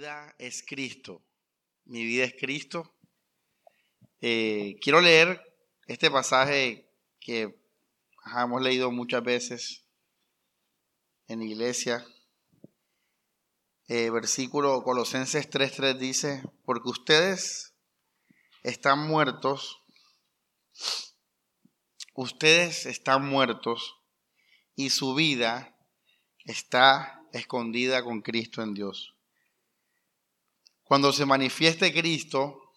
vida es Cristo. Mi vida es Cristo. Eh, quiero leer este pasaje que hemos leído muchas veces en iglesia. Eh, versículo Colosenses 3:3 dice, porque ustedes están muertos, ustedes están muertos y su vida está escondida con Cristo en Dios. Cuando se manifieste Cristo,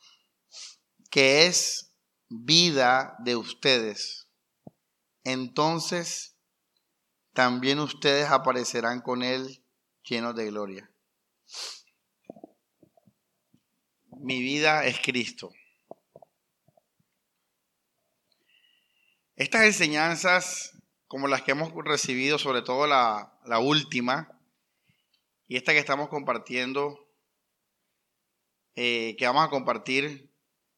que es vida de ustedes, entonces también ustedes aparecerán con Él llenos de gloria. Mi vida es Cristo. Estas enseñanzas, como las que hemos recibido, sobre todo la, la última, y esta que estamos compartiendo, eh, que vamos a compartir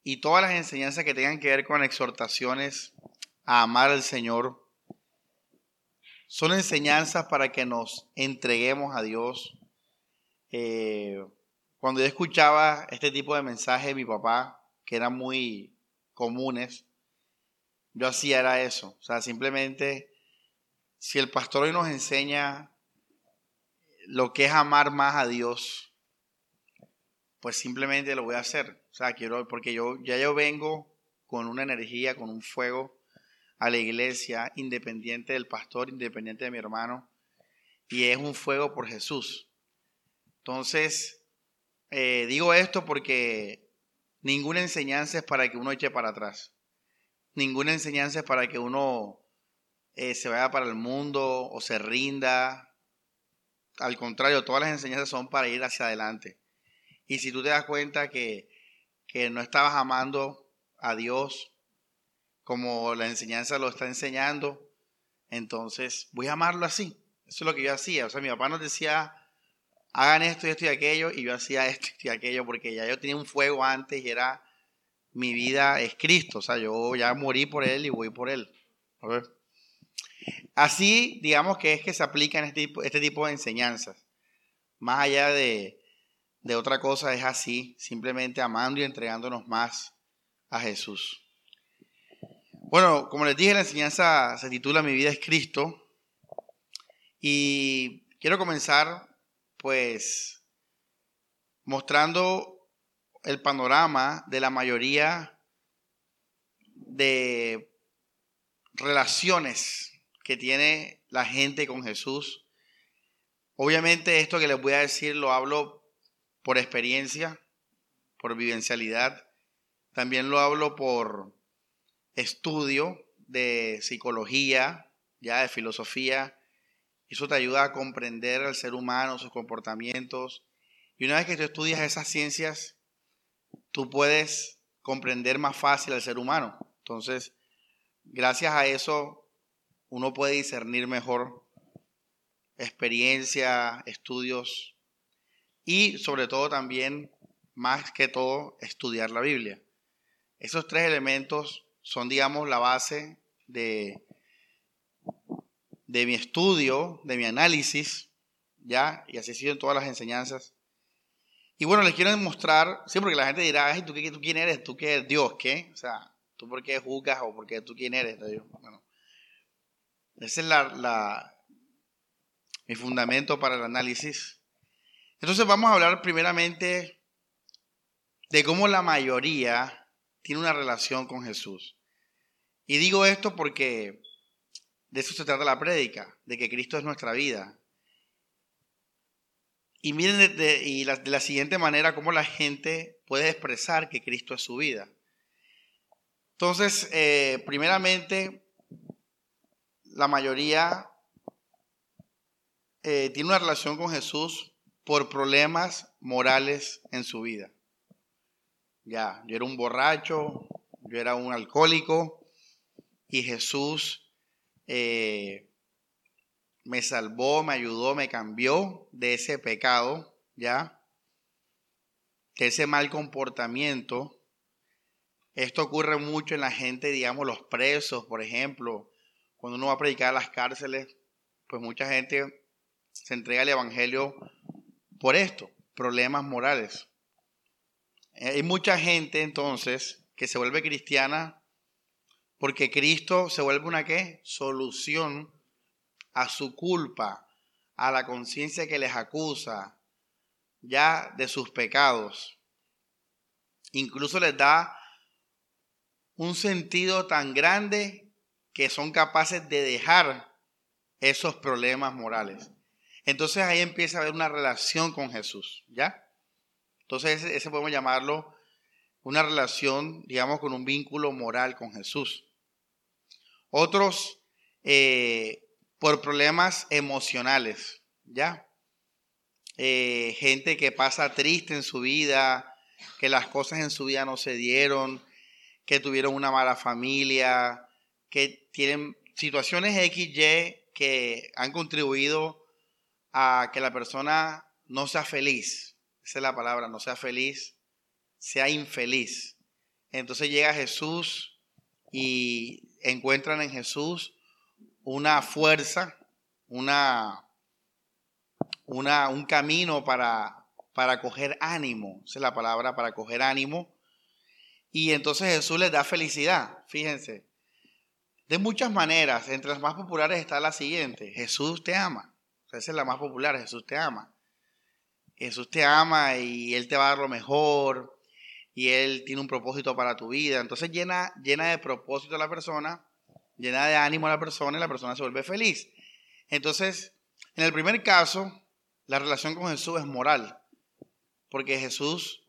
y todas las enseñanzas que tengan que ver con exhortaciones a amar al Señor. Son enseñanzas para que nos entreguemos a Dios. Eh, cuando yo escuchaba este tipo de mensajes de mi papá, que eran muy comunes, yo hacía era eso. O sea, simplemente, si el pastor hoy nos enseña lo que es amar más a Dios, pues simplemente lo voy a hacer. O sea, quiero, porque yo ya yo vengo con una energía, con un fuego a la iglesia, independiente del pastor, independiente de mi hermano, y es un fuego por Jesús. Entonces, eh, digo esto porque ninguna enseñanza es para que uno eche para atrás. Ninguna enseñanza es para que uno eh, se vaya para el mundo o se rinda. Al contrario, todas las enseñanzas son para ir hacia adelante. Y si tú te das cuenta que, no estabas amando a Dios como la enseñanza lo está enseñando, entonces voy a amarlo así. Eso es lo que yo hacía. O sea, mi papá nos decía, hagan esto y esto y aquello, y yo hacía esto y aquello, porque ya yo tenía un fuego antes y era, mi vida es Cristo. O sea, yo ya morí por Él y voy por Él. Así, digamos que es que se aplican este tipo, este tipo de enseñanzas. Más allá de, de otra cosa es así, simplemente amando y entregándonos más a Jesús. Bueno, como les dije, la enseñanza se titula Mi vida es Cristo. Y quiero comenzar pues mostrando el panorama de la mayoría de relaciones que tiene la gente con Jesús. Obviamente esto que les voy a decir lo hablo por experiencia, por vivencialidad. También lo hablo por estudio de psicología, ya de filosofía. Eso te ayuda a comprender al ser humano, sus comportamientos. Y una vez que tú estudias esas ciencias, tú puedes comprender más fácil al ser humano. Entonces, gracias a eso, uno puede discernir mejor experiencia, estudios y sobre todo también, más que todo, estudiar la Biblia. Esos tres elementos son, digamos, la base de, de mi estudio, de mi análisis, ¿ya? Y así ha sido en todas las enseñanzas. Y bueno, les quiero demostrar, sí, porque la gente dirá, Ay, ¿tú, qué, ¿tú quién eres? ¿Tú qué eres Dios? ¿Qué? O sea, ¿tú por qué juzgas o por qué tú quién eres? Bueno, ese es la, la, mi fundamento para el análisis. Entonces vamos a hablar primeramente de cómo la mayoría tiene una relación con Jesús. Y digo esto porque de eso se trata la prédica, de que Cristo es nuestra vida. Y miren de, la siguiente manera cómo la gente puede expresar que Cristo es su vida. Entonces, eh, primeramente, la mayoría eh, tiene una relación con Jesús por problemas morales en su vida. Ya, yo era un borracho, yo era un alcohólico y Jesús eh, me salvó, me ayudó, me cambió de ese pecado, ya, de ese mal comportamiento. Esto ocurre mucho en la gente, digamos, los presos, por ejemplo, cuando uno va a predicar a las cárceles, pues mucha gente se entrega al Evangelio por esto, problemas morales. Eh, hay mucha gente entonces que se vuelve cristiana porque Cristo se vuelve una qué? Solución a su culpa, a la conciencia que les acusa ya de sus pecados. Incluso les da un sentido tan grande que son capaces de dejar esos problemas morales. Entonces ahí empieza a haber una relación con Jesús, ¿ya? Entonces ese, podemos llamarlo una relación, digamos, con un vínculo moral con Jesús. Otros eh, por problemas emocionales, ¿ya? Eh, gente que pasa triste en su vida, que las cosas en su vida no se dieron, que tuvieron una mala familia, que tienen situaciones XY que han contribuido a que la persona no sea feliz. Esa es la palabra, no sea feliz, sea infeliz. Entonces llega Jesús y encuentran en Jesús una fuerza, una, una, un camino para, para coger ánimo. Esa es la palabra, para coger ánimo. Y entonces Jesús les da felicidad. Fíjense, de muchas maneras, entre las más populares está la siguiente, Jesús te ama. Esa es la más popular, Jesús te ama. Jesús te ama y Él te va a dar lo mejor y Él tiene un propósito para tu vida. Entonces llena, llena de propósito a la persona, llena de ánimo a la persona y la persona se vuelve feliz. Entonces, en el primer caso, la relación con Jesús es moral, porque Jesús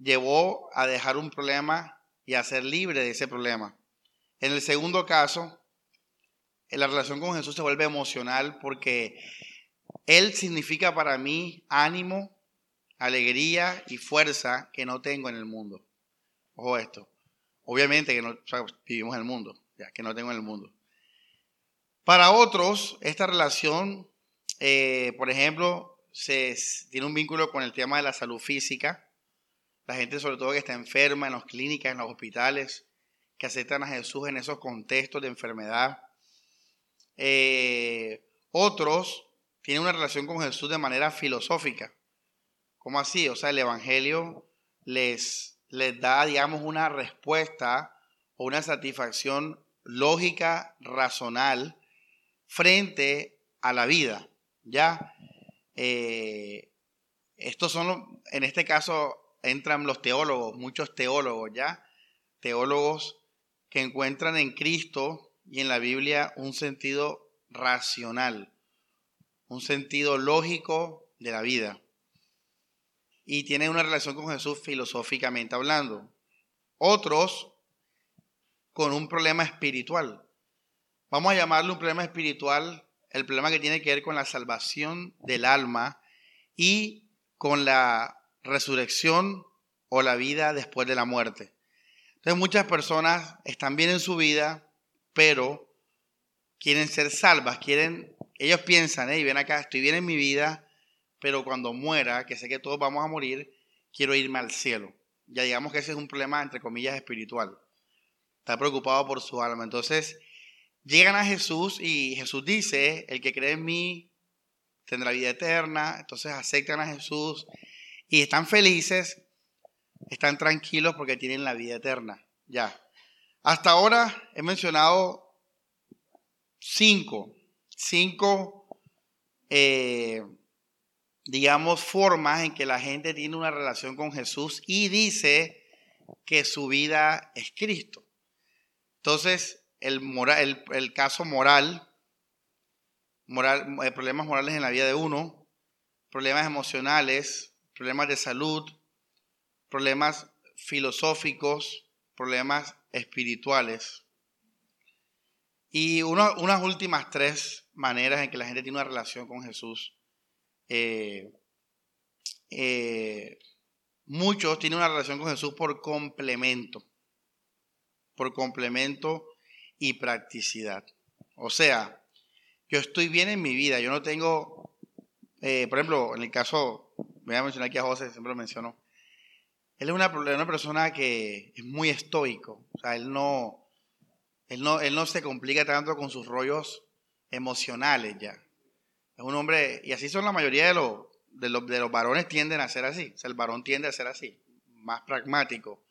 llevó a dejar un problema y a ser libre de ese problema. En el segundo caso, la relación con Jesús se vuelve emocional porque Él significa para mí ánimo, alegría y fuerza que no tengo en el mundo. Ojo esto. Obviamente que no vivimos en el mundo, ya que no tengo en el mundo. Para otros, esta relación, eh, por ejemplo, tiene un vínculo con el tema de la salud física. La gente sobre todo que está enferma en las clínicas, en los hospitales, que aceptan a Jesús en esos contextos de enfermedad. Eh, otros tienen una relación con Jesús de manera filosófica. ¿Cómo así? O sea, el Evangelio les, les da, digamos, una respuesta o una satisfacción lógica, razonal, frente a la vida. ¿Ya? Eh, estos son, en este caso, entran los teólogos, muchos teólogos, ¿ya? Teólogos que encuentran en Cristo y en la Biblia un sentido racional, un sentido lógico de la vida. Y tienen una relación con Jesús filosóficamente hablando. Otros con un problema espiritual. Vamos a llamarlo un problema espiritual, el problema que tiene que ver con la salvación del alma y con la resurrección o la vida después de la muerte. Entonces muchas personas están bien en su vida, pero quieren ser salvas, quieren, ellos piensan, hey, ven acá, estoy bien en mi vida, pero cuando muera, que sé que todos vamos a morir, quiero irme al cielo. Ya digamos que ese es un problema, entre comillas, espiritual. Está preocupado por su alma. Entonces, llegan a Jesús y Jesús dice, el que cree en mí tendrá vida eterna. Entonces aceptan a Jesús y están felices están tranquilos porque tienen la vida eterna. Ya. Hasta ahora he mencionado cinco, cinco, eh, digamos, formas en que la gente tiene una relación con Jesús y dice que su vida es Cristo. Entonces, el, caso moral, moral, eh, problemas morales en la vida de uno, problemas emocionales, problemas de salud, problemas filosóficos, problemas espirituales. Y unas últimas tres maneras en que la gente tiene una relación con Jesús. Eh, eh, muchos tienen una relación con Jesús por complemento, por complemento y practicidad. O sea, yo estoy bien en mi vida, yo no tengo, eh, por ejemplo, en el caso, voy a mencionar aquí a José, siempre lo menciono, él es una, una persona que es muy estoico. O sea, él no, él no, él no se complica tanto con sus rollos emocionales ya. Es un hombre, y así son la mayoría de los, de los, de los varones tienden a ser así. O sea, el varón tiende a ser así, más pragmático.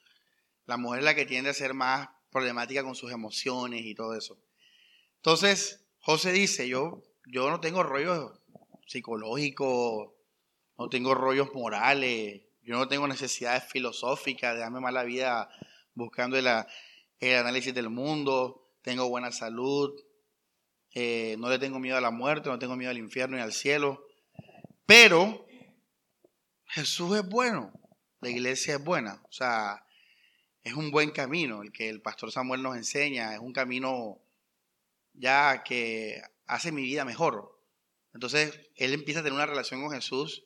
La mujer es la que tiende a ser más problemática con sus emociones y todo eso. Entonces, José dice, yo, yo no tengo rollos psicológicos, no tengo rollos morales, yo no tengo necesidades filosóficas de darme mala vida buscando el, análisis del mundo, tengo buena salud, eh, no le tengo miedo a la muerte, no tengo miedo al infierno ni al cielo. Pero Jesús es bueno, la iglesia es buena, o sea, es un buen camino el que el pastor Samuel nos enseña, es un camino ya que hace mi vida mejor. Entonces, él empieza a tener una relación con Jesús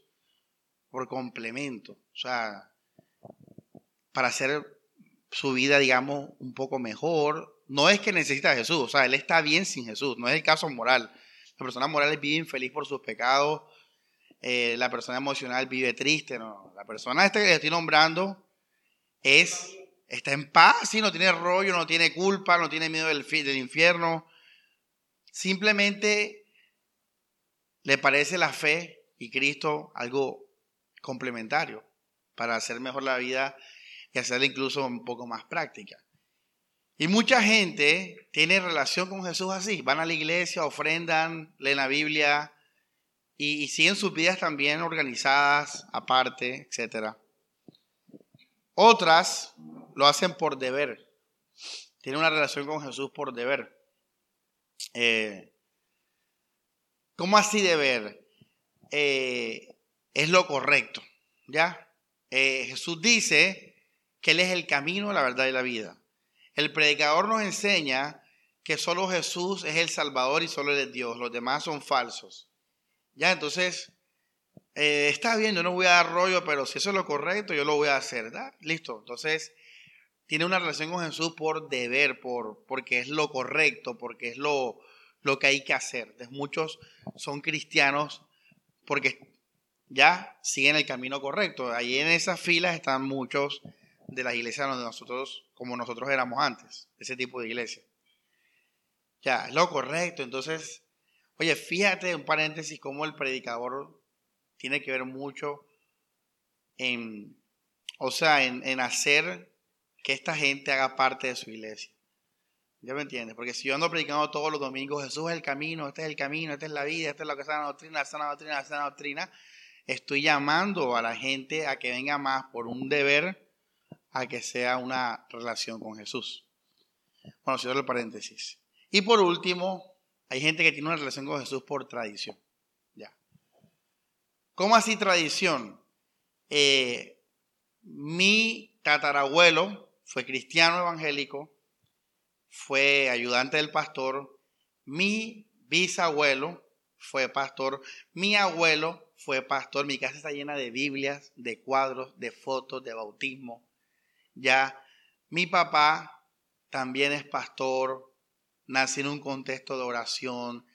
por complemento, o sea, para hacer su vida, digamos, un poco mejor, no es que necesita Jesús, o sea, él está bien sin Jesús, no es el caso moral. La persona moral vive infeliz por sus pecados, eh, la persona emocional vive triste. La persona esta que le estoy nombrando es, está en paz, y no tiene rollo, no tiene culpa, no tiene miedo del infierno. Simplemente le parece la fe y Cristo algo complementario para hacer mejor la vida y hacerla incluso un poco más práctica. Y mucha gente tiene relación con Jesús así. Van a la iglesia, ofrendan, leen la Biblia y, siguen sus vidas también organizadas, aparte, etc. Otras lo hacen por deber. Tienen una relación con Jesús por deber. Eh, ¿Cómo así deber? Eh, es lo correcto. ¿Ya? Eh, Jesús dice que Él es el camino, la verdad y la vida. El predicador nos enseña que solo Jesús es el Salvador y solo Él es Dios, los demás son falsos. Ya, entonces, eh, está bien, yo no voy a dar rollo, pero si eso es lo correcto, yo lo voy a hacer, ¿verdad? Listo. Entonces, tiene una relación con Jesús por deber, por, porque es lo correcto, porque es lo, lo que hay que hacer. Entonces, muchos son cristianos porque ya siguen el camino correcto. Ahí en esas filas están muchos de las iglesias donde nosotros, como nosotros éramos antes, ese tipo de iglesia. Ya, es lo correcto. Entonces, oye, fíjate un paréntesis cómo el predicador tiene que ver mucho en, o sea, en, en hacer que esta gente haga parte de su iglesia. ¿Ya me entiendes? Porque si yo ando predicando todos los domingos, Jesús es el camino, este es el camino, esta es la vida, esta es lo que es la doctrina, la sana doctrina, la sana doctrina, estoy llamando a la gente a que venga más por un deber a que sea una relación con Jesús. Bueno, cierro el paréntesis. Y por último, hay gente que tiene una relación con Jesús por tradición. Ya. ¿Cómo así tradición? Eh, mi tatarabuelo fue cristiano evangélico, fue ayudante del pastor, mi bisabuelo fue pastor, mi abuelo fue pastor, mi casa está llena de Biblias, de cuadros, de fotos, de bautismo, ya mi papá también es pastor, nací en un contexto de oración,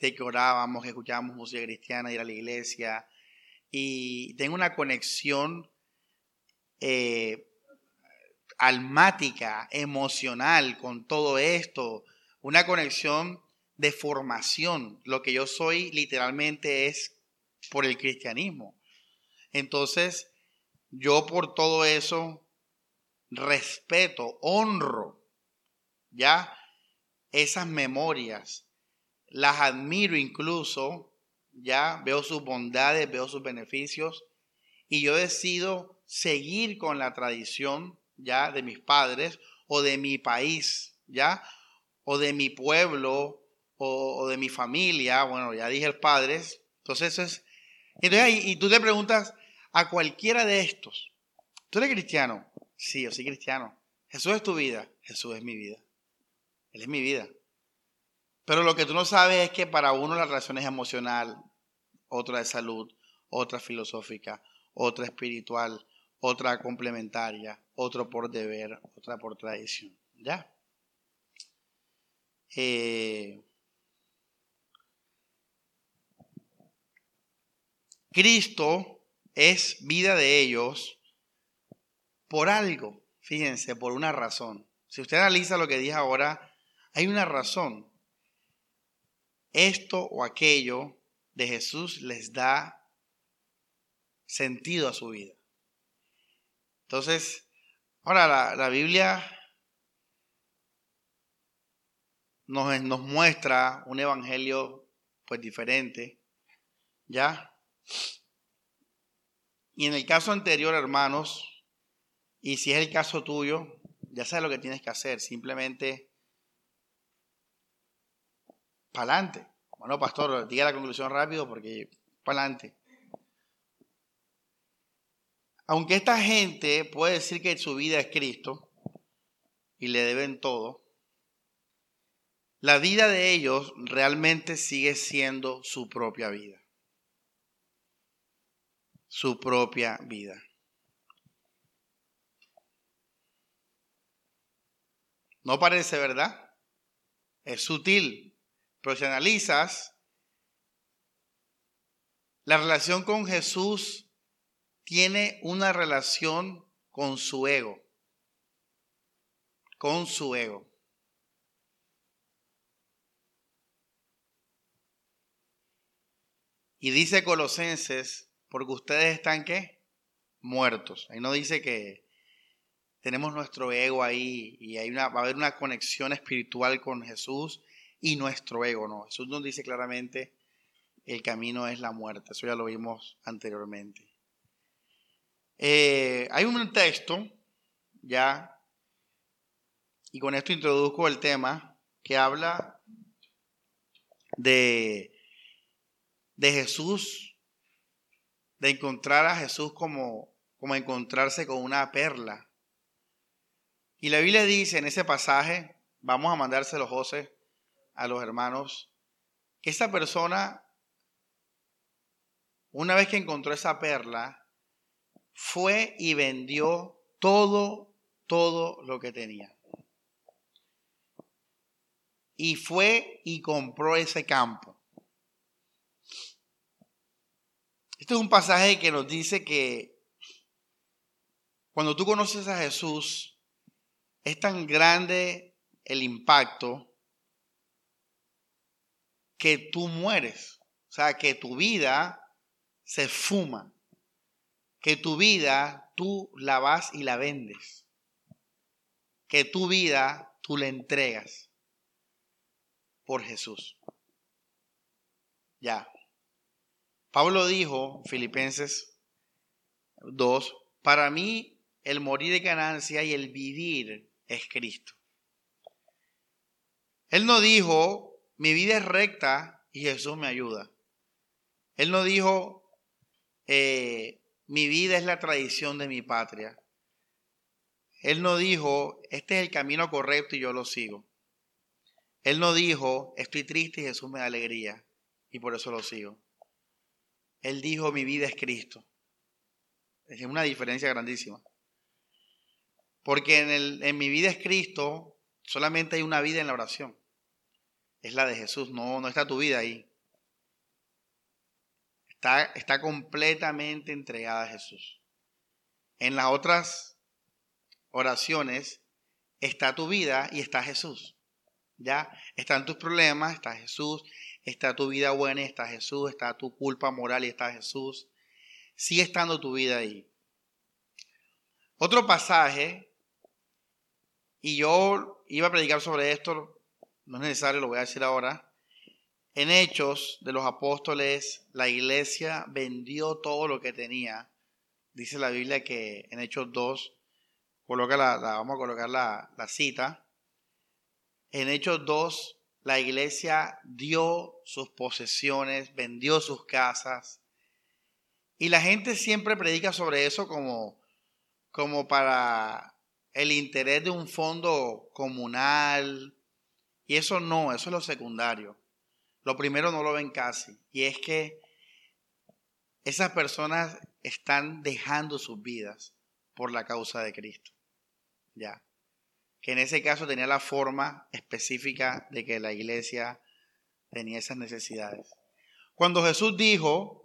de que orábamos, que escuchábamos música cristiana, ir a la iglesia, y tengo una conexión eh, almática, emocional con todo esto, una conexión de formación. Lo que yo soy literalmente es por el cristianismo. Entonces, yo por todo eso respeto, honro, ¿ya? Esas memorias, las admiro incluso, ¿ya? Veo sus bondades, veo sus beneficios y yo decido seguir con la tradición, ¿ya? De mis padres o de mi país, ¿ya? O de mi pueblo o, de mi familia, bueno, ya dije el padres, entonces eso es... Entonces, y tú te preguntas a cualquiera de estos, ¿tú eres cristiano? Sí, yo soy cristiano. Jesús es tu vida. Jesús es mi vida. Él es mi vida. Pero lo que tú no sabes es que para uno la relación es emocional, otra de salud, otra filosófica, otra espiritual, otra complementaria, otro por deber, otra por tradición. ¿Ya? Eh, Cristo es vida de ellos por algo, fíjense, por una razón. Si usted analiza lo que dije ahora, hay una razón. Esto o aquello de Jesús les da sentido a su vida. Entonces, ahora la, la Biblia nos, nos, muestra un evangelio pues diferente, ¿ya? Y en el caso anterior, hermanos, y si es el caso tuyo, ya sabes lo que tienes que hacer, simplemente para adelante. Bueno, pastor, diga la conclusión rápido porque para adelante. Aunque esta gente puede decir que su vida es Cristo y le deben todo, la vida de ellos realmente sigue siendo su propia vida. Su propia vida. No parece, ¿verdad? Es sutil, pero si analizas, la relación con Jesús tiene una relación con su ego. Con su ego. Y dice Colosenses, porque ustedes están qué? Muertos. Ahí no dice que tenemos nuestro ego ahí y hay una, va a haber una conexión espiritual con Jesús y nuestro ego, no. Jesús nos dice claramente, el camino es la muerte. Eso ya lo vimos anteriormente. Eh, hay un texto, ya, y con esto introduzco el tema, que habla de, de Jesús, de encontrar a Jesús como, como encontrarse con una perla. Y la Biblia dice en ese pasaje, vamos a mandárselo, José, a los hermanos, que esa persona, una vez que encontró esa perla, fue y vendió todo, todo lo que tenía. Y fue y compró ese campo. Este es un pasaje que nos dice que cuando tú conoces a Jesús, es tan grande el impacto que tú mueres. O sea, que tu vida se fuma que tu vida tú la vas y la vendes. Que tu vida tú la entregas por Jesús. Ya. Pablo dijo, Filipenses 2, para mí el morir de ganancia y el vivir es Cristo. Él no dijo, mi vida es recta y Jesús me ayuda. Él no dijo, eh, mi vida es la tradición de mi patria. Él no dijo, este es el camino correcto y yo lo sigo. Él no dijo, estoy triste y Jesús me da alegría y por eso lo sigo. Él dijo, mi vida es Cristo. Es una diferencia grandísima. Porque en, el, en mi vida es Cristo, solamente hay una vida en la oración. Es la de Jesús, no, no está tu vida ahí. Está, completamente entregada a Jesús. En las otras oraciones está tu vida y está Jesús. ¿Ya? Están tus problemas, está Jesús. Está tu vida buena y está Jesús. Está tu culpa moral y está Jesús. Sigue estando tu vida ahí. Otro pasaje, y yo iba a predicar sobre esto, no es necesario, lo voy a decir ahora. En Hechos de los Apóstoles, la iglesia vendió todo lo que tenía. Dice la Biblia que en Hechos 2, coloca la, vamos a colocar la, la cita. En Hechos 2, la iglesia dio sus posesiones, vendió sus casas. Y la gente siempre predica sobre eso como, como para el interés de un fondo comunal. Y eso no, eso es lo secundario. Lo primero no lo ven casi, y es que esas personas están dejando sus vidas por la causa de Cristo. Ya. Que en ese caso tenía la forma específica de que la iglesia tenía esas necesidades. Cuando Jesús dijo,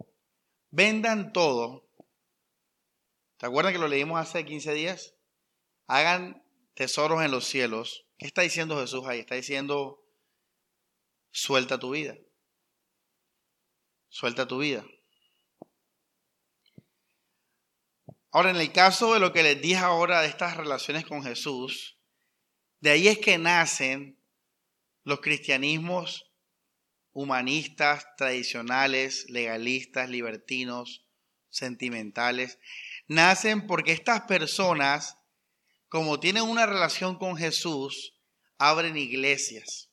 vendan todo, ¿te acuerdan que lo leímos hace 15 días? Hagan tesoros en los cielos. ¿Qué está diciendo Jesús ahí? Está diciendo, Suelta tu vida. Suelta tu vida. Ahora, en el caso de lo que les dije ahora de estas relaciones con Jesús, de ahí es que nacen los cristianismos humanistas, tradicionales, legalistas, libertinos, sentimentales. Nacen porque estas personas, como tienen una relación con Jesús, abren iglesias,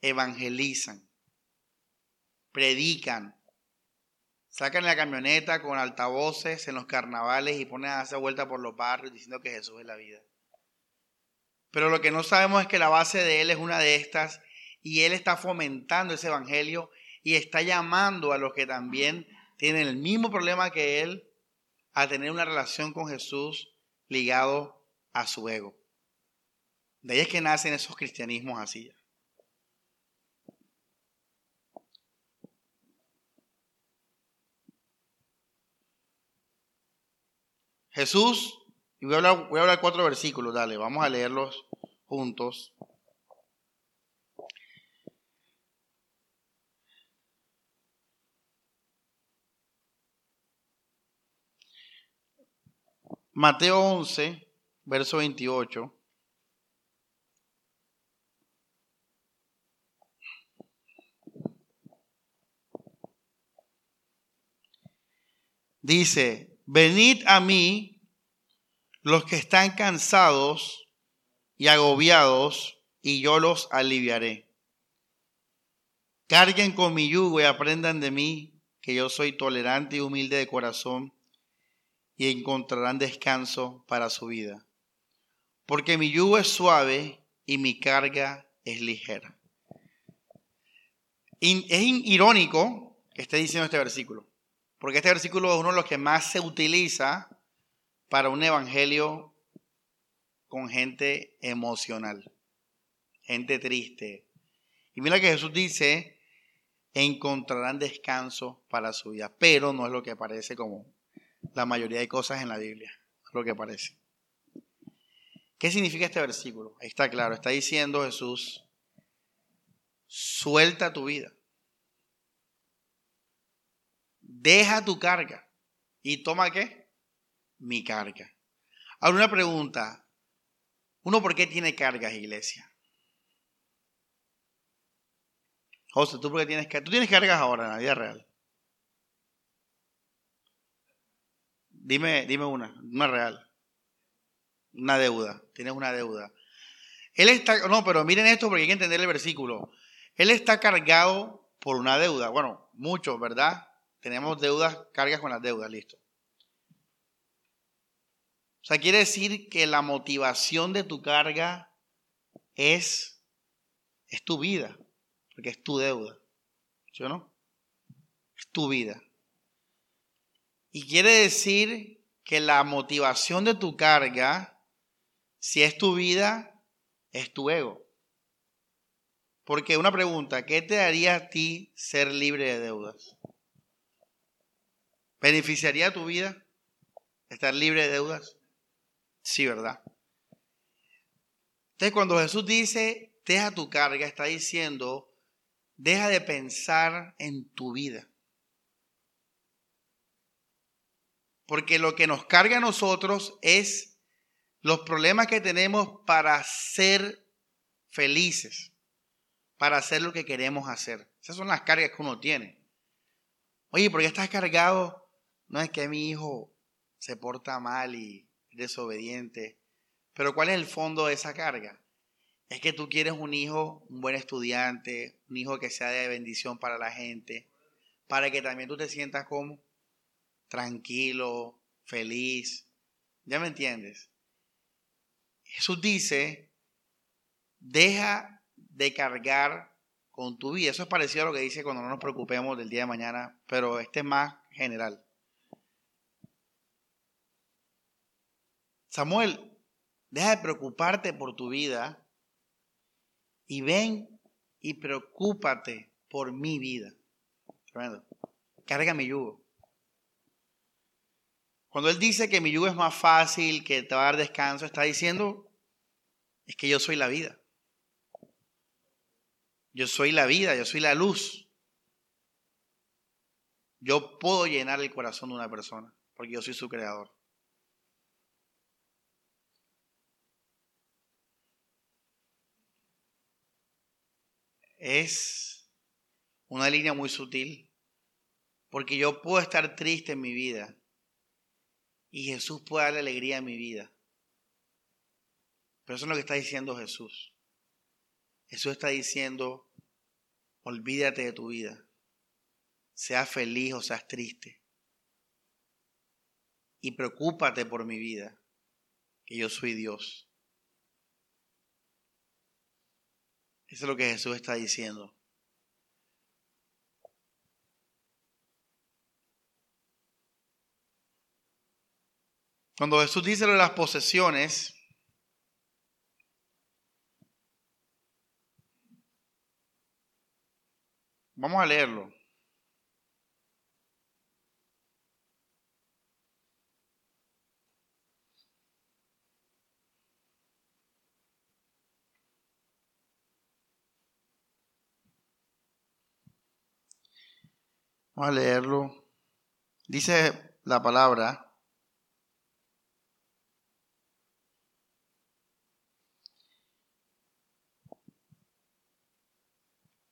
evangelizan, predican, sacan la camioneta con altavoces en los carnavales y ponen a hacer vuelta por los barrios diciendo que Jesús es la vida. Pero lo que no sabemos es que la base de él es una de estas y él está fomentando ese evangelio y está llamando a los que también tienen el mismo problema que él a tener una relación con Jesús ligado a su ego. De ahí es que nacen esos cristianismos así. Jesús, y voy a hablar, voy a hablar cuatro versículos, dale, vamos a leerlos juntos. Mateo 11, verso 28. Dice, venid a mí los que están cansados y agobiados, y yo los aliviaré. Carguen con mi yugo y aprendan de mí, que yo soy tolerante y humilde de corazón, y encontrarán descanso para su vida. Porque mi yugo es suave y mi carga es ligera. es irónico que esté diciendo este versículo, porque este versículo es uno de los que más se utiliza para un evangelio con gente emocional, gente triste. Y mira que Jesús dice, encontrarán descanso para su vida, pero no es lo que parece como la mayoría de cosas en la Biblia, lo que parece. ¿Qué significa este versículo? está claro, está diciendo Jesús, suelta tu vida, deja tu carga y toma qué? Mi carga. Ahora una pregunta, ¿Uno por qué tiene cargas, iglesia? José, ¿tú por qué tienes cargas? ¿Tú tienes cargas ahora en la vida real? Dime, dime una, una real. Una deuda. Tienes una deuda. Él está, no, pero miren esto porque hay que entender el versículo. Él está cargado por una deuda. Bueno, muchos, ¿verdad? Tenemos deudas, cargas con las deudas, listo. O sea, quiere decir que la motivación de tu carga es, es tu vida, porque es tu deuda. ¿Sí o no? Es tu vida. Y quiere decir que la motivación de tu carga, si es tu vida, es tu ego. Porque una pregunta, ¿qué te haría a ti ser libre de deudas? ¿Beneficiaría tu vida estar libre de deudas? Sí, ¿verdad? Entonces cuando Jesús dice, deja tu carga, está diciendo, deja de pensar en tu vida. Porque lo que nos carga a nosotros es los problemas que tenemos para ser felices, para hacer lo que queremos hacer. Esas son las cargas que uno tiene. Oye, ¿por qué estás cargado? No es que mi hijo se porta mal y desobediente. Pero ¿cuál es el fondo de esa carga? Es que tú quieres un hijo, un buen estudiante, un hijo que sea de bendición para la gente, para que también tú te sientas como tranquilo, feliz. ¿Ya me entiendes? Jesús dice, deja de cargar con tu vida. Eso es parecido a lo que dice cuando no nos preocupemos del día de mañana, pero este es más general. Samuel, deja de preocuparte por tu vida y ven y preocúpate por mi vida. Tremendo. Carga mi yugo. Cuando él dice que mi yugo es más fácil, que te va a dar descanso, está diciendo, es que yo soy la vida. Yo soy la vida, yo soy la luz. Yo puedo llenar el corazón de una persona, porque yo soy su creador. Es una línea muy sutil, porque yo puedo estar triste en mi vida y Jesús puede darle alegría a mi vida. Pero eso es lo que está diciendo Jesús. Jesús está diciendo, olvídate de tu vida, seas feliz o seas triste, y preocúpate por mi vida, que yo soy Dios. Eso es lo que Jesús está diciendo. Cuando Jesús dice lo de las posesiones, vamos a leerlo. Vamos a leerlo. Dice la palabra.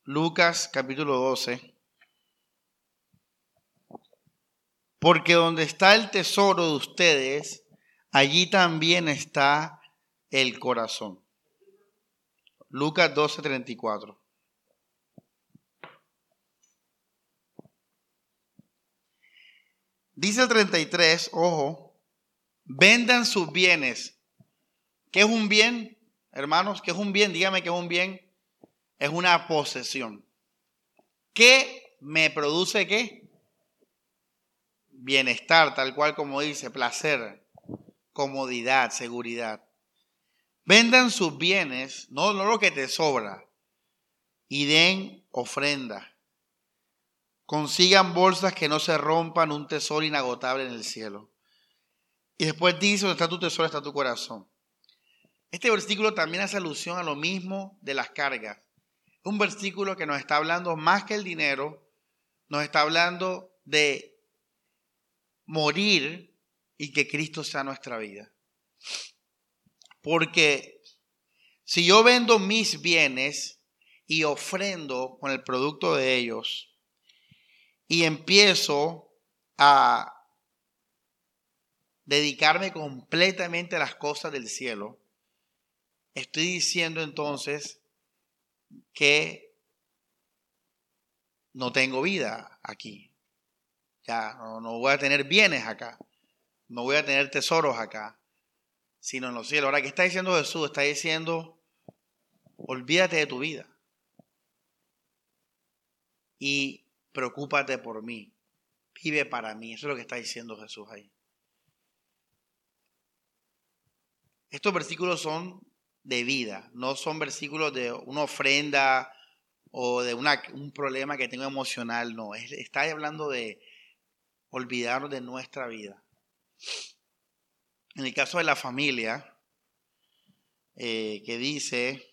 Lucas capítulo 12. Porque donde está el tesoro de ustedes, allí también está el corazón. Lucas 12, 34. Dice el 33, ojo, vendan sus bienes. ¿Qué es un bien, hermanos? ¿Qué es un bien? Dígame qué es un bien. Es una posesión. ¿Qué me produce qué? Bienestar, tal cual como dice, placer, comodidad, seguridad. Vendan sus bienes, no, no lo que te sobra, y den ofrenda Consigan bolsas que no se rompan, un tesoro inagotable en el cielo. Y después dice, donde está tu tesoro, está tu corazón. Este versículo también hace alusión a lo mismo de las cargas. Un versículo que nos está hablando más que el dinero, nos está hablando de morir y que Cristo sea nuestra vida. Porque si yo vendo mis bienes y ofrendo con el producto de ellos, y empiezo a dedicarme completamente a las cosas del cielo, estoy diciendo entonces que no tengo vida aquí. Ya no, voy a tener bienes acá. No voy a tener tesoros acá, sino en los cielos. Ahora, ¿qué está diciendo Jesús? Está diciendo, olvídate de tu vida. Y preocúpate por mí, vive para mí. Eso es lo que está diciendo Jesús ahí. Estos versículos son de vida, no son versículos de una ofrenda o de un problema que tengo emocional, no, está hablando de olvidarnos de nuestra vida. En el caso de la familia, eh, que dice,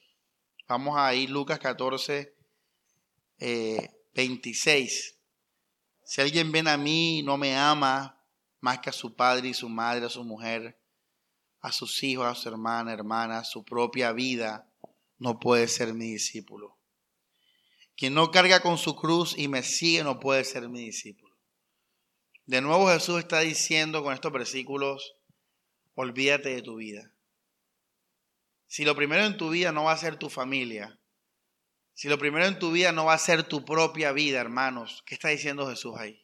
vamos a ir Lucas 14, 26. Si alguien ven a mí y no me ama más que a su padre y su madre, a su mujer, a sus hijos, a su hermana, hermana, su propia vida, no puede ser mi discípulo. Quien no carga con su cruz y me sigue no puede ser mi discípulo. De nuevo Jesús está diciendo con estos versículos, olvídate de tu vida. Si lo primero en tu vida no va a ser tu familia, si lo primero en tu vida no va a ser tu propia vida, hermanos, ¿qué está diciendo Jesús ahí?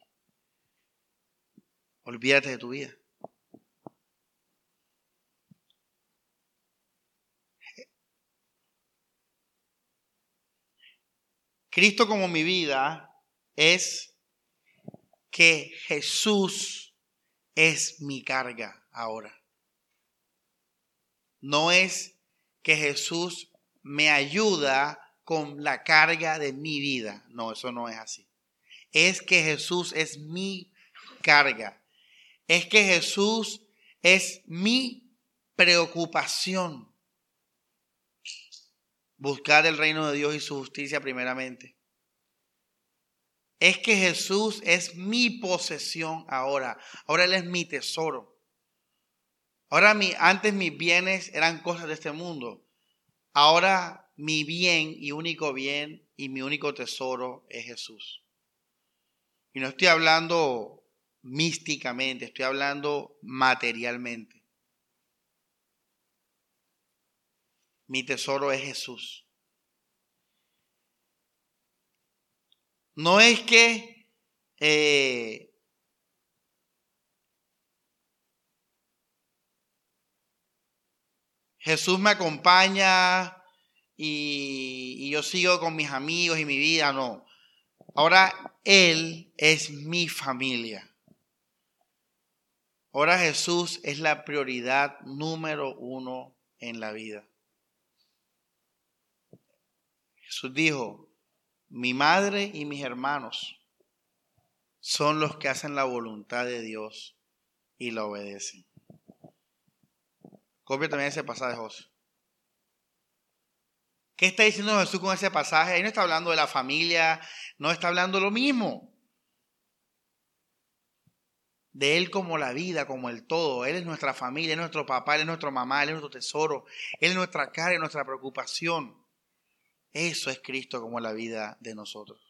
Olvídate de tu vida. Cristo como mi vida es que Jesús es mi carga ahora. No es que Jesús me ayuda con la carga de mi vida. No, eso no es así. Es que Jesús es mi carga. Es que Jesús es mi preocupación. Buscar el reino de Dios y su justicia primeramente. Es que Jesús es mi posesión ahora. Ahora Él es mi tesoro. Ahora mi, antes mis bienes eran cosas de este mundo. Ahora mi bien y único bien y mi único tesoro es Jesús. Y no estoy hablando místicamente, estoy hablando materialmente. Mi tesoro es Jesús. No es que eh, Jesús me acompaña y, yo sigo con mis amigos y mi vida, no. Ahora Él es mi familia. Ahora Jesús es la prioridad número uno en la vida. Jesús dijo, mi madre y mis hermanos son los que hacen la voluntad de Dios y la obedecen. Copia también ese pasaje, José. ¿Qué está diciendo Jesús con ese pasaje? Ahí no está hablando de la familia, no está hablando lo mismo. De Él como la vida, como el todo. Él es nuestra familia, es nuestro papá, Él es nuestro mamá, Él es nuestro tesoro, Él es nuestra cara y nuestra preocupación. Eso es Cristo como la vida de nosotros.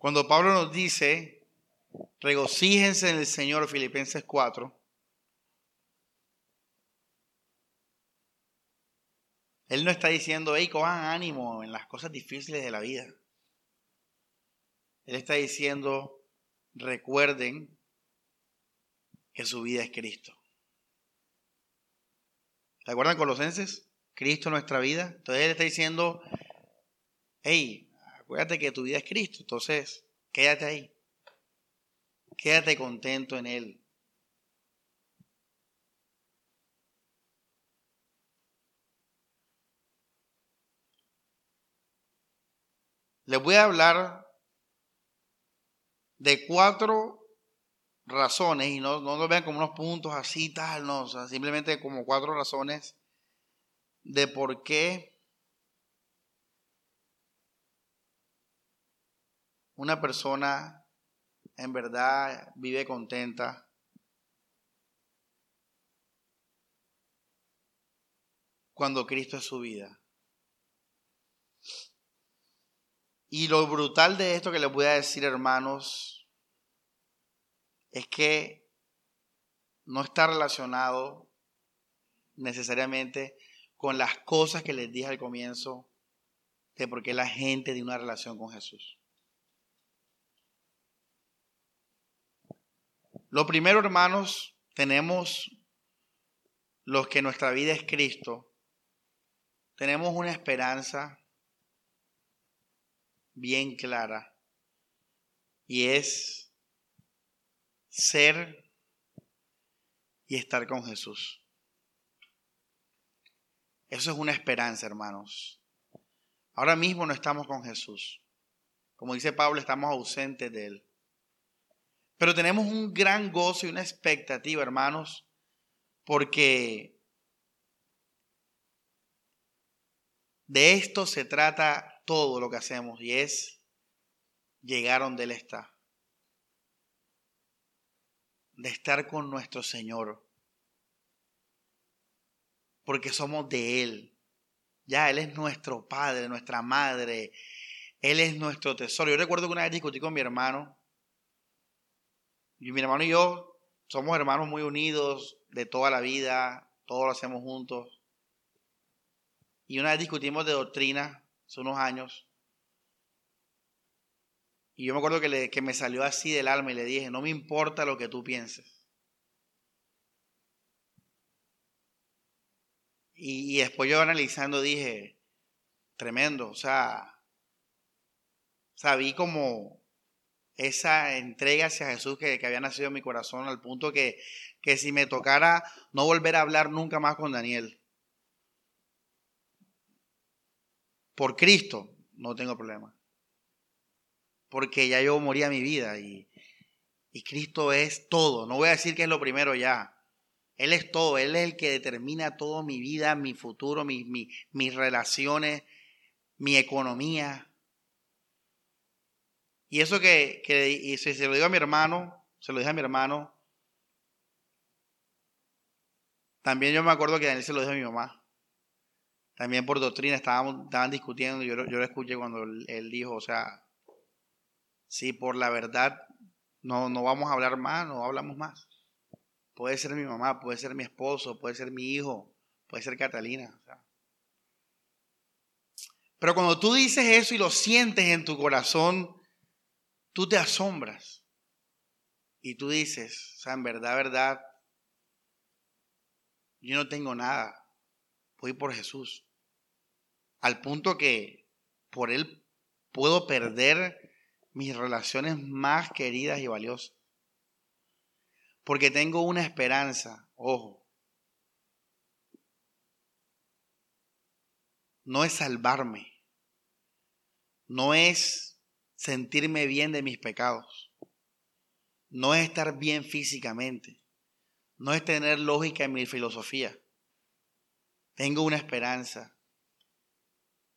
Cuando Pablo nos dice, regocíjense en el Señor, Filipenses 4, Él no está diciendo, hey, cojan ánimo en las cosas difíciles de la vida. Él está diciendo, recuerden que su vida es Cristo. ¿Se acuerdan Colosenses? Cristo nuestra vida. Entonces Él está diciendo, hey, Acuérdate que tu vida es Cristo, entonces quédate ahí. Quédate contento en Él. Les voy a hablar de cuatro razones, y no, no lo vean como unos puntos así, tal, no, simplemente como cuatro razones de por qué una persona en verdad vive contenta. Cuando Cristo es su vida. Y lo brutal de esto que les voy a decir, hermanos, es que no está relacionado necesariamente con las cosas que les dije al comienzo de por qué la gente tiene una relación con Jesús. Lo primero, hermanos, tenemos los que nuestra vida es Cristo. Tenemos una esperanza bien clara y es ser y estar con Jesús. Eso es una esperanza, hermanos. Ahora mismo no estamos con Jesús. Como dice Pablo, estamos ausentes de Él. Pero tenemos un gran gozo y una expectativa, hermanos, porque de esto se trata todo lo que hacemos y es llegar donde Él está. De estar con nuestro Señor. Porque somos de Él. Ya Él es nuestro Padre, nuestra Madre. Él es nuestro tesoro. Yo recuerdo que una vez discutí con mi hermano y mi hermano y yo somos hermanos muy unidos de toda la vida, todo lo hacemos juntos. Y una vez discutimos de doctrina hace unos años. Y yo me acuerdo que, que me salió así del alma y le dije, no me importa lo que tú pienses. Y, después yo analizando dije, tremendo, o sea, o vi como esa entrega hacia Jesús que, había nacido en mi corazón al punto que, que si me tocara no volver a hablar nunca más con Daniel. por Cristo, no tengo problema. Porque ya yo moría mi vida y, y Cristo es todo. No voy a decir que es lo primero ya. Él es todo. Él es el que determina todo mi vida, mi futuro, mi, mis relaciones, mi economía. Y eso que, que se lo digo a mi hermano, se lo dije a mi hermano, también yo me acuerdo que Daniel se lo dijo a mi mamá. También por doctrina estaban, estaban discutiendo, yo, yo lo escuché cuando él, dijo, o sea, si por la verdad no, no vamos a hablar más, no hablamos más. Puede ser mi mamá, puede ser mi esposo, puede ser mi hijo, puede ser Catalina. Pero cuando tú dices eso y lo sientes en tu corazón, tú te asombras. Y tú dices, o sea, en verdad, verdad, yo no tengo nada. Voy por Jesús. Al punto que por Él puedo perder mis relaciones más queridas y valiosas. Porque tengo una esperanza, ojo. No es salvarme. No es sentirme bien de mis pecados. No es estar bien físicamente no es tener lógica en mi filosofía. Tengo una esperanza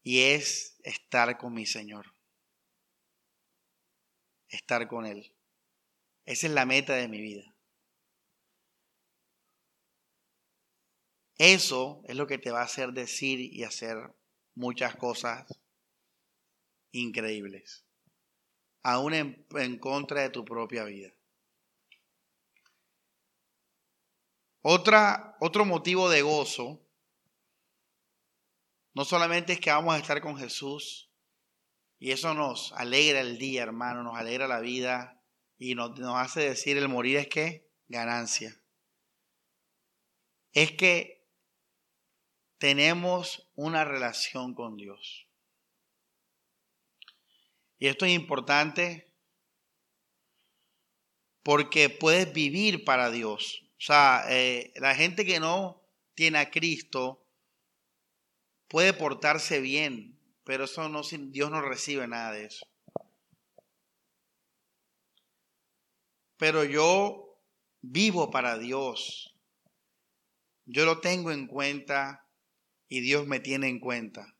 y es estar con mi Señor. Estar con Él. Esa es la meta de mi vida. Eso es lo que te va a hacer decir y hacer muchas cosas increíbles, aún en, contra de tu propia vida. Otra, otro motivo de gozo, no solamente es que vamos a estar con Jesús, y eso nos alegra el día, hermano, nos alegra la vida, y nos, nos hace decir el morir es que ganancia. Es que tenemos una relación con Dios. Y esto es importante porque puedes vivir para Dios. O sea, eh, la gente que no tiene a Cristo puede portarse bien, pero eso Dios no recibe nada de eso. Pero yo vivo para Dios. Yo lo tengo en cuenta y Dios me tiene en cuenta.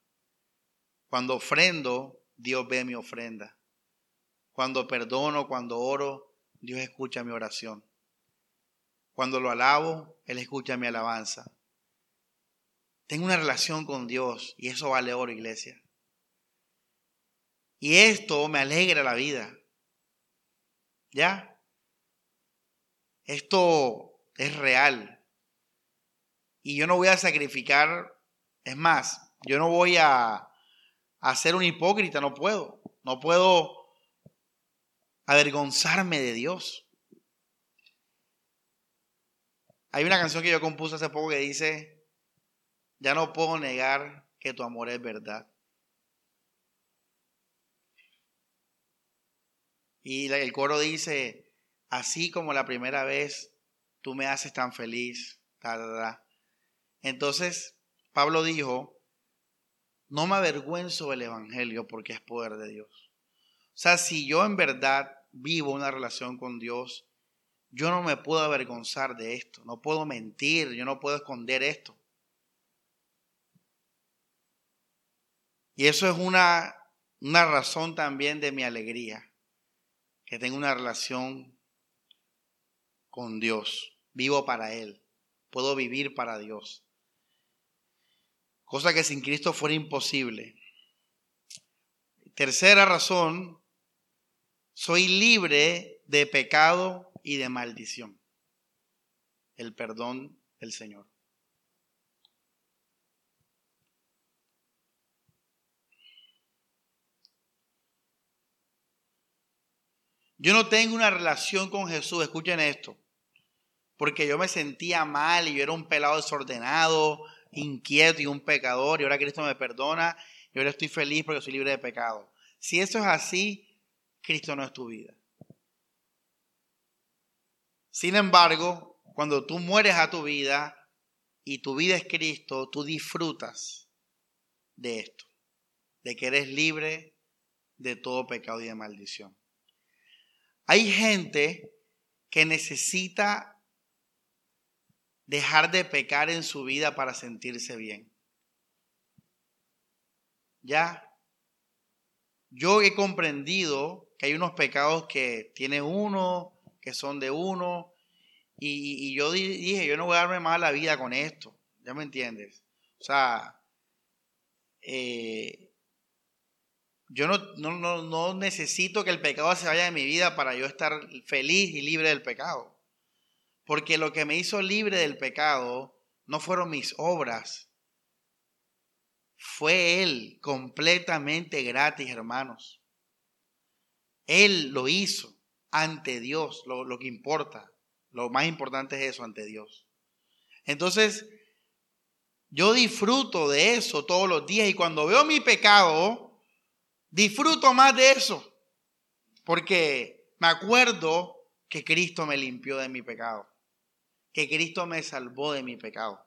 Cuando ofrendo, Dios ve mi ofrenda. Cuando perdono, cuando oro, Dios escucha mi oración. Cuando lo alabo, Él escucha mi alabanza. Tengo una relación con Dios y eso vale oro, iglesia. Y esto me alegra la vida. ¿Ya? Esto es real. Y yo no voy a sacrificar, es más, yo no voy a, a ser un hipócrita, no puedo. No puedo avergonzarme de Dios. Hay una canción que yo compuse hace poco que dice, ya no puedo negar que tu amor es verdad. Y el coro dice, así como la primera vez tú me haces tan feliz. Entonces, Pablo dijo, no me avergüenzo del Evangelio porque es poder de Dios. O sea, si yo en verdad vivo una relación con Dios, yo no me puedo avergonzar de esto, no puedo mentir, yo no puedo esconder esto. Y eso es una, una razón también de mi alegría, que tengo una relación con Dios, vivo para Él, puedo vivir para Dios. Cosa que sin Cristo fuera imposible. Tercera razón, soy libre de pecado y de maldición. El perdón del Señor. Yo no tengo una relación con Jesús, escuchen esto, porque yo me sentía mal y yo era un pelado desordenado, inquieto y un pecador, y ahora Cristo me perdona y ahora estoy feliz porque soy libre de pecado. Si eso es así, Cristo no es tu vida. Sin embargo, cuando tú mueres a tu vida y tu vida es Cristo, tú disfrutas de esto. de que eres libre de todo pecado y de maldición. Hay gente que necesita dejar de pecar en su vida para sentirse bien. Ya, yo he comprendido que hay unos pecados que tiene uno, que son de uno, y, yo dije, yo no voy a darme más la vida con esto, ¿ya me entiendes? O sea, eh, yo no, no, no, necesito que el pecado se vaya de mi vida para yo estar feliz y libre del pecado. Porque lo que me hizo libre del pecado no fueron mis obras. Fue Él completamente gratis, hermanos. Él lo hizo ante Dios, lo, lo que importa. Lo más importante es eso ante Dios. Entonces, yo disfruto de eso todos los días y cuando veo mi pecado, Disfruto más de eso, porque me acuerdo que Cristo me limpió de mi pecado, que Cristo me salvó de mi pecado.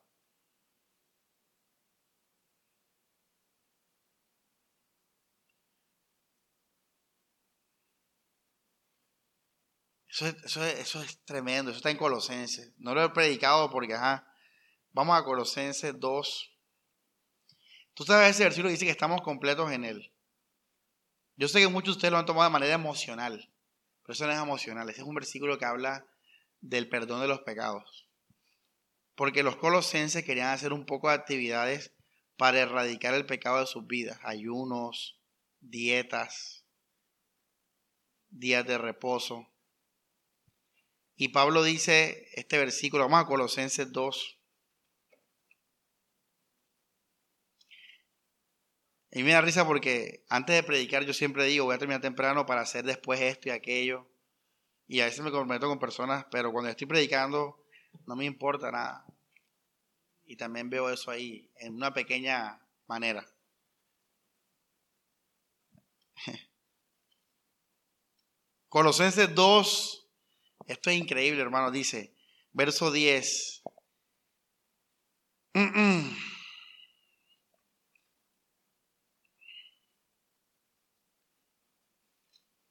Eso es, tremendo, eso está en Colosenses. No lo he predicado porque, ajá, vamos a Colosenses 2. Tú sabes ese versículo dice que estamos completos en él. Yo sé que muchos de ustedes lo han tomado de manera emocional, pero eso no es emocional. Ese es un versículo que habla del perdón de los pecados. Porque los colosenses querían hacer un poco de actividades para erradicar el pecado de sus vidas. Ayunos, dietas, días de reposo. Y Pablo dice este versículo, vamos a Colosenses 2, Y me da risa porque antes de predicar yo siempre digo, voy a terminar temprano para hacer después esto y aquello. Y a veces me comprometo con personas, pero cuando estoy predicando no me importa nada. Y también veo eso ahí en una pequeña manera. Colosenses 2, esto es increíble hermano, dice, verso 10.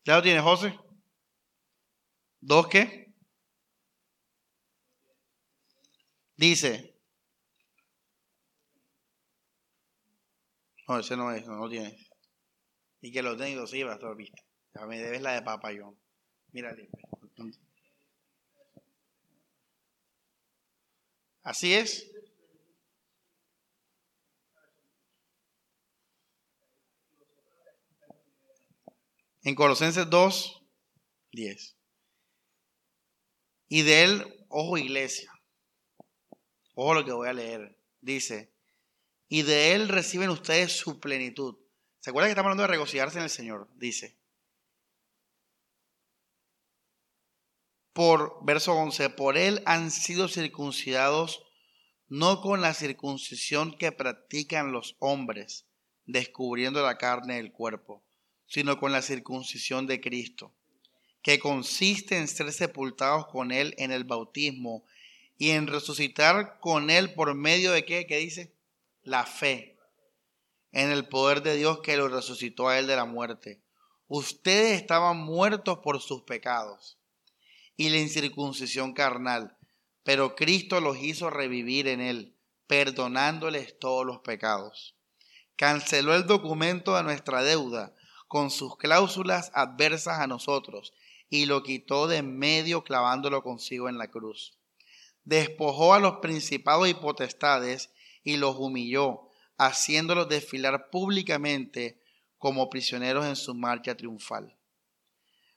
¿Ya lo tiene José? ¿Dos qué? Dice. No, ese no es, no lo tiene. Y que lo tengo, sí, estar vista. Ya me debes la de papayón. Mírale. Así es. En Colosenses 2, 10. Y de él, ojo iglesia, ojo lo que voy a leer, dice, y de él reciben ustedes su plenitud. ¿Se acuerdan que estamos hablando de regocijarse en el Señor? Dice. Por verso 11, por él han sido circuncidados no con la circuncisión que practican los hombres, descubriendo la carne del cuerpo sino con la circuncisión de Cristo, que consiste en ser sepultados con Él en el bautismo y en resucitar con Él por medio de qué, ¿qué dice? La fe en el poder de Dios que lo resucitó a Él de la muerte. Ustedes estaban muertos por sus pecados y la incircuncisión carnal, pero Cristo los hizo revivir en Él, perdonándoles todos los pecados. Canceló el documento de nuestra deuda con sus cláusulas adversas a nosotros y lo quitó de en medio clavándolo consigo en la cruz. Despojó a los principados y potestades y los humilló, haciéndolos desfilar públicamente como prisioneros en su marcha triunfal.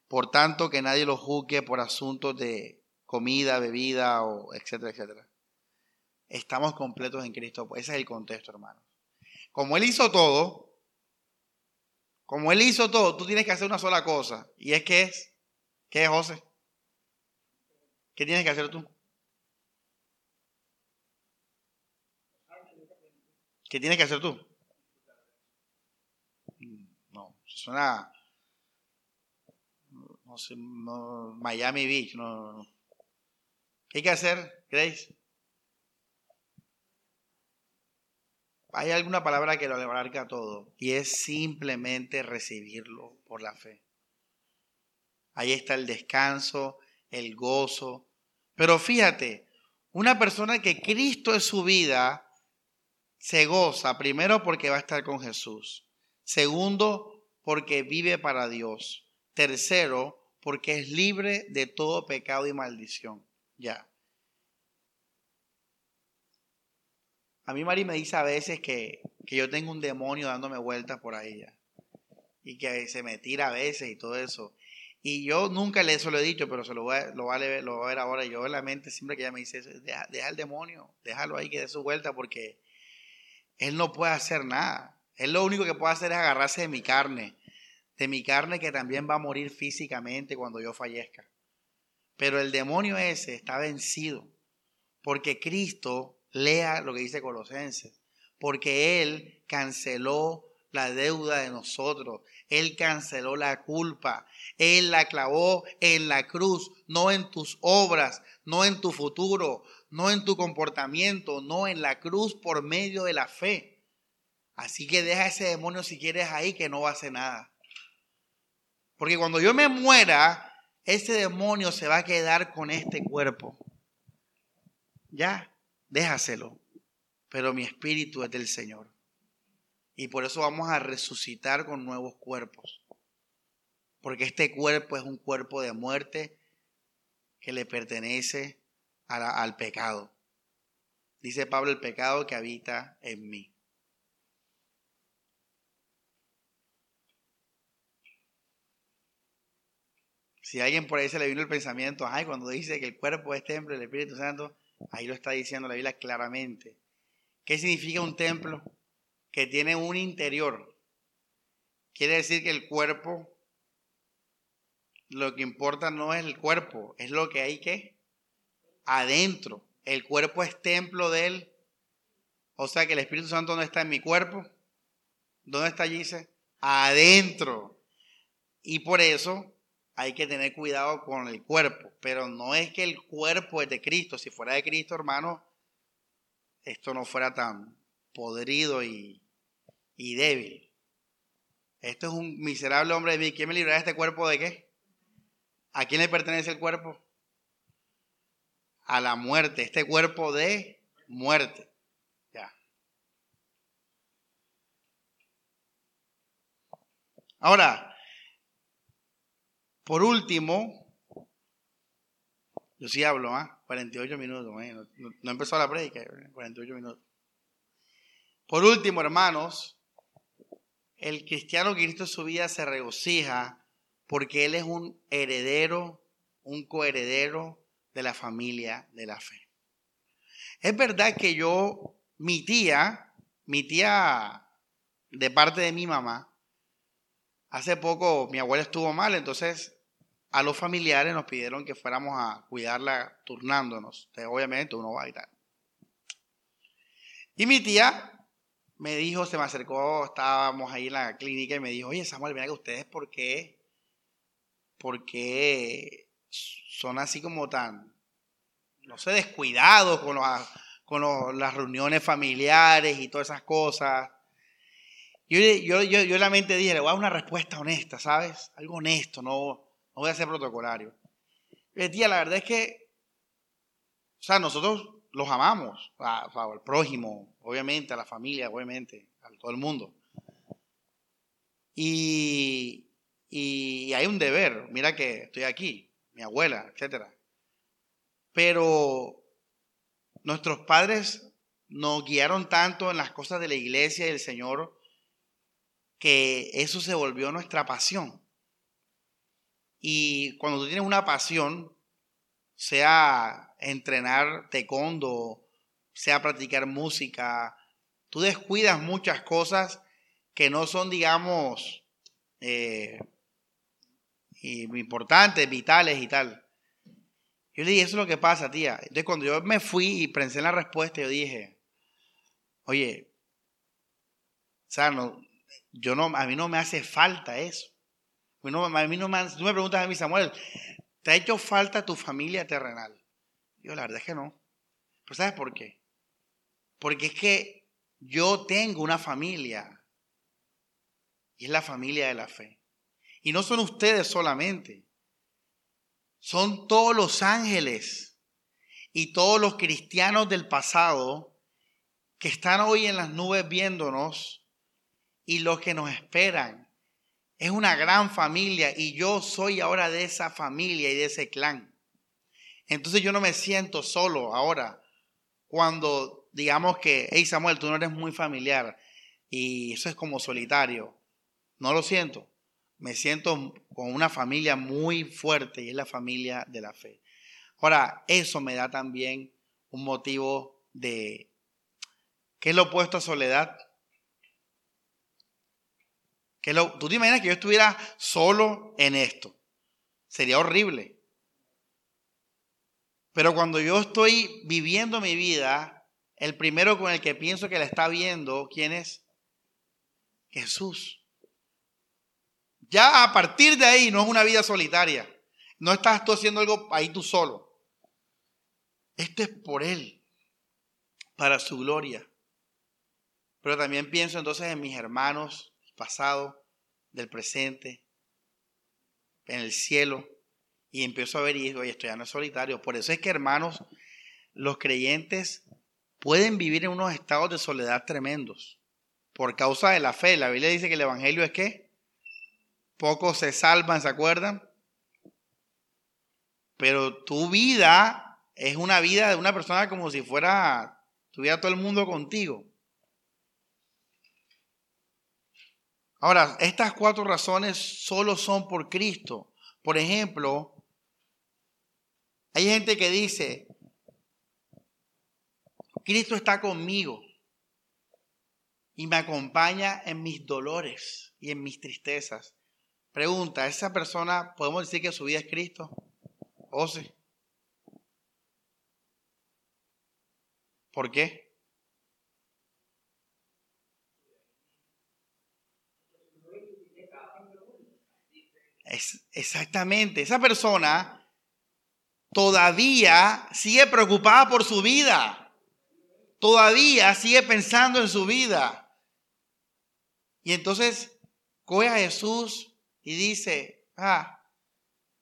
Por tanto, que nadie los juzgue por asuntos de comida, bebida, o etcétera, etcétera. Estamos completos en Cristo. Ese es el contexto, hermano. Como Él hizo todo, como Él hizo todo, tú tienes que hacer una sola cosa. Y es que es, ¿qué José? ¿Qué tienes que hacer tú? ¿Qué tienes que hacer tú? No, suena, no sé, Miami Beach, no, ¿Qué hay que hacer, Grace? hay alguna palabra que lo abarca todo y es simplemente recibirlo por la fe. Ahí está el descanso, el gozo. Pero fíjate, una persona que Cristo es su vida se goza, primero porque va a estar con Jesús. Segundo, porque vive para Dios. Tercero, porque es libre de todo pecado y maldición. Ya. A mí Mari me dice a veces que, yo tengo un demonio dándome vueltas por ahí ya. Y que se me tira a veces y todo eso. Y yo nunca le eso lo he dicho, pero se lo voy a, lo lo a ver ahora. Yo en la mente siempre que ella me dice deja, deja el demonio, déjalo ahí que dé su vuelta porque él no puede hacer nada. Él lo único que puede hacer es agarrarse de mi carne, de mi carne que también va a morir físicamente cuando yo fallezca. Pero el demonio ese está vencido, porque Cristo, lea lo que dice Colosenses, porque Él canceló la deuda de nosotros, Él canceló la culpa, Él la clavó en la cruz, no en tus obras, no en tu futuro, no en tu comportamiento, no en la cruz por medio de la fe. Así que deja ese demonio si quieres ahí que no va a hacer nada. Porque cuando yo me muera, ese demonio se va a quedar con este cuerpo. Ya, déjaselo. Pero mi espíritu es del Señor. Y por eso vamos a resucitar con nuevos cuerpos. Porque este cuerpo es un cuerpo de muerte que le pertenece al pecado. Dice Pablo, el pecado que habita en mí. Si a alguien por ahí se le vino el pensamiento, ay, cuando dice que el cuerpo es templo del Espíritu Santo, ahí lo está diciendo la Biblia claramente. ¿Qué significa un templo? Que tiene un interior. Quiere decir que el cuerpo, lo que importa no es el cuerpo, es lo que hay que adentro. El cuerpo es templo de Él. O sea que el Espíritu Santo no está en mi cuerpo. ¿Dónde está allí? Adentro. Y por eso hay que tener cuidado con el cuerpo. Pero no es que el cuerpo es de Cristo. Si fuera de Cristo, hermano, esto no fuera tan podrido y, y débil. Esto es un miserable hombre de mí. ¿Quién me librará de este cuerpo de qué? ¿A quién le pertenece el cuerpo? a la muerte, este cuerpo de muerte. Ya. Ahora, por último, yo sí hablo, ¿ah? 48 minutos, ¿eh? no, empezó la predica, 48 minutos. Por último, hermanos, el cristiano que Cristo en su vida se regocija porque él es un heredero, un coheredero de la familia de la fe. Es verdad que yo, mi tía, mi tía de parte de mi mamá, hace poco mi abuela estuvo mal, entonces a los familiares nos pidieron que fuéramos a cuidarla turnándonos. obviamente uno va y tal. Y mi tía me dijo, se me acercó, estábamos ahí en la clínica y me dijo, oye Samuel, mira que ustedes por qué, por qué son así como tan, no sé, descuidados con, con las reuniones familiares y todas esas cosas. Yo, yo, yo, yo la mente dije, le voy a dar una respuesta honesta, ¿sabes? Algo honesto, no, no voy a ser protocolario. Yo decía, la verdad es que, o sea, nosotros los amamos, al prójimo, obviamente, a la familia, obviamente, a todo el mundo. Y, y hay un deber, mira que estoy aquí, mi abuela, etc. Pero nuestros padres nos guiaron tanto en las cosas de la iglesia y del Señor que eso se volvió nuestra pasión. Y cuando tú tienes una pasión, sea entrenar taekwondo, sea practicar música, tú descuidas muchas cosas que no son, digamos, eh, importantes, vitales y tal. Yo le dije, eso es lo que pasa, tía. Entonces cuando yo me fui y pensé en la respuesta, yo dije, oye, o sea, no, yo no, a mí no me hace falta eso. A mí no, me, tú me preguntas a mí, Samuel, ¿te ha hecho falta tu familia terrenal? Yo la verdad es que no. Pero ¿sabes por qué? Porque es que yo tengo una familia. Y es la familia de la fe. Y no son ustedes solamente. Son todos los ángeles y todos los cristianos del pasado que están hoy en las nubes viéndonos y los que nos esperan. Es una gran familia y yo soy ahora de esa familia y de ese clan. Entonces yo no me siento solo ahora cuando digamos que, hey Samuel, tú no eres muy familiar y eso es como solitario. No lo siento. Me siento con una familia muy fuerte y es la familia de la fe. Ahora, eso me da también un motivo de... ¿Qué es lo opuesto a soledad? ¿Qué lo, ¿Tú te imaginas que yo estuviera solo en esto? Sería horrible. Pero cuando yo estoy viviendo mi vida, el primero con el que pienso que la está viendo, ¿quién es? Jesús. Ya a partir de ahí no es una vida solitaria. No estás tú haciendo algo ahí tú solo. Esto es por Él, para su gloria. Pero también pienso entonces en mis hermanos pasado, del presente, en el cielo. Y empiezo a ver y digo, oye, esto ya no es solitario. Por eso es que, hermanos, los creyentes pueden vivir en unos estados de soledad tremendos por causa de la fe. La Biblia dice que el Evangelio es que pocos se salvan, ¿se acuerdan? Pero tu vida es una vida de una persona como si fuera, tuviera todo el mundo contigo. Ahora, estas cuatro razones solo son por Cristo. Por ejemplo, hay gente que dice, Cristo está conmigo y me acompaña en mis dolores y en mis tristezas. Pregunta, ¿esa persona podemos decir que su vida es Cristo? ¿O sí? ¿Por qué? Es, exactamente, esa persona todavía sigue preocupada por su vida. Todavía sigue pensando en su vida. Y entonces coge a Jesús y dice, ah,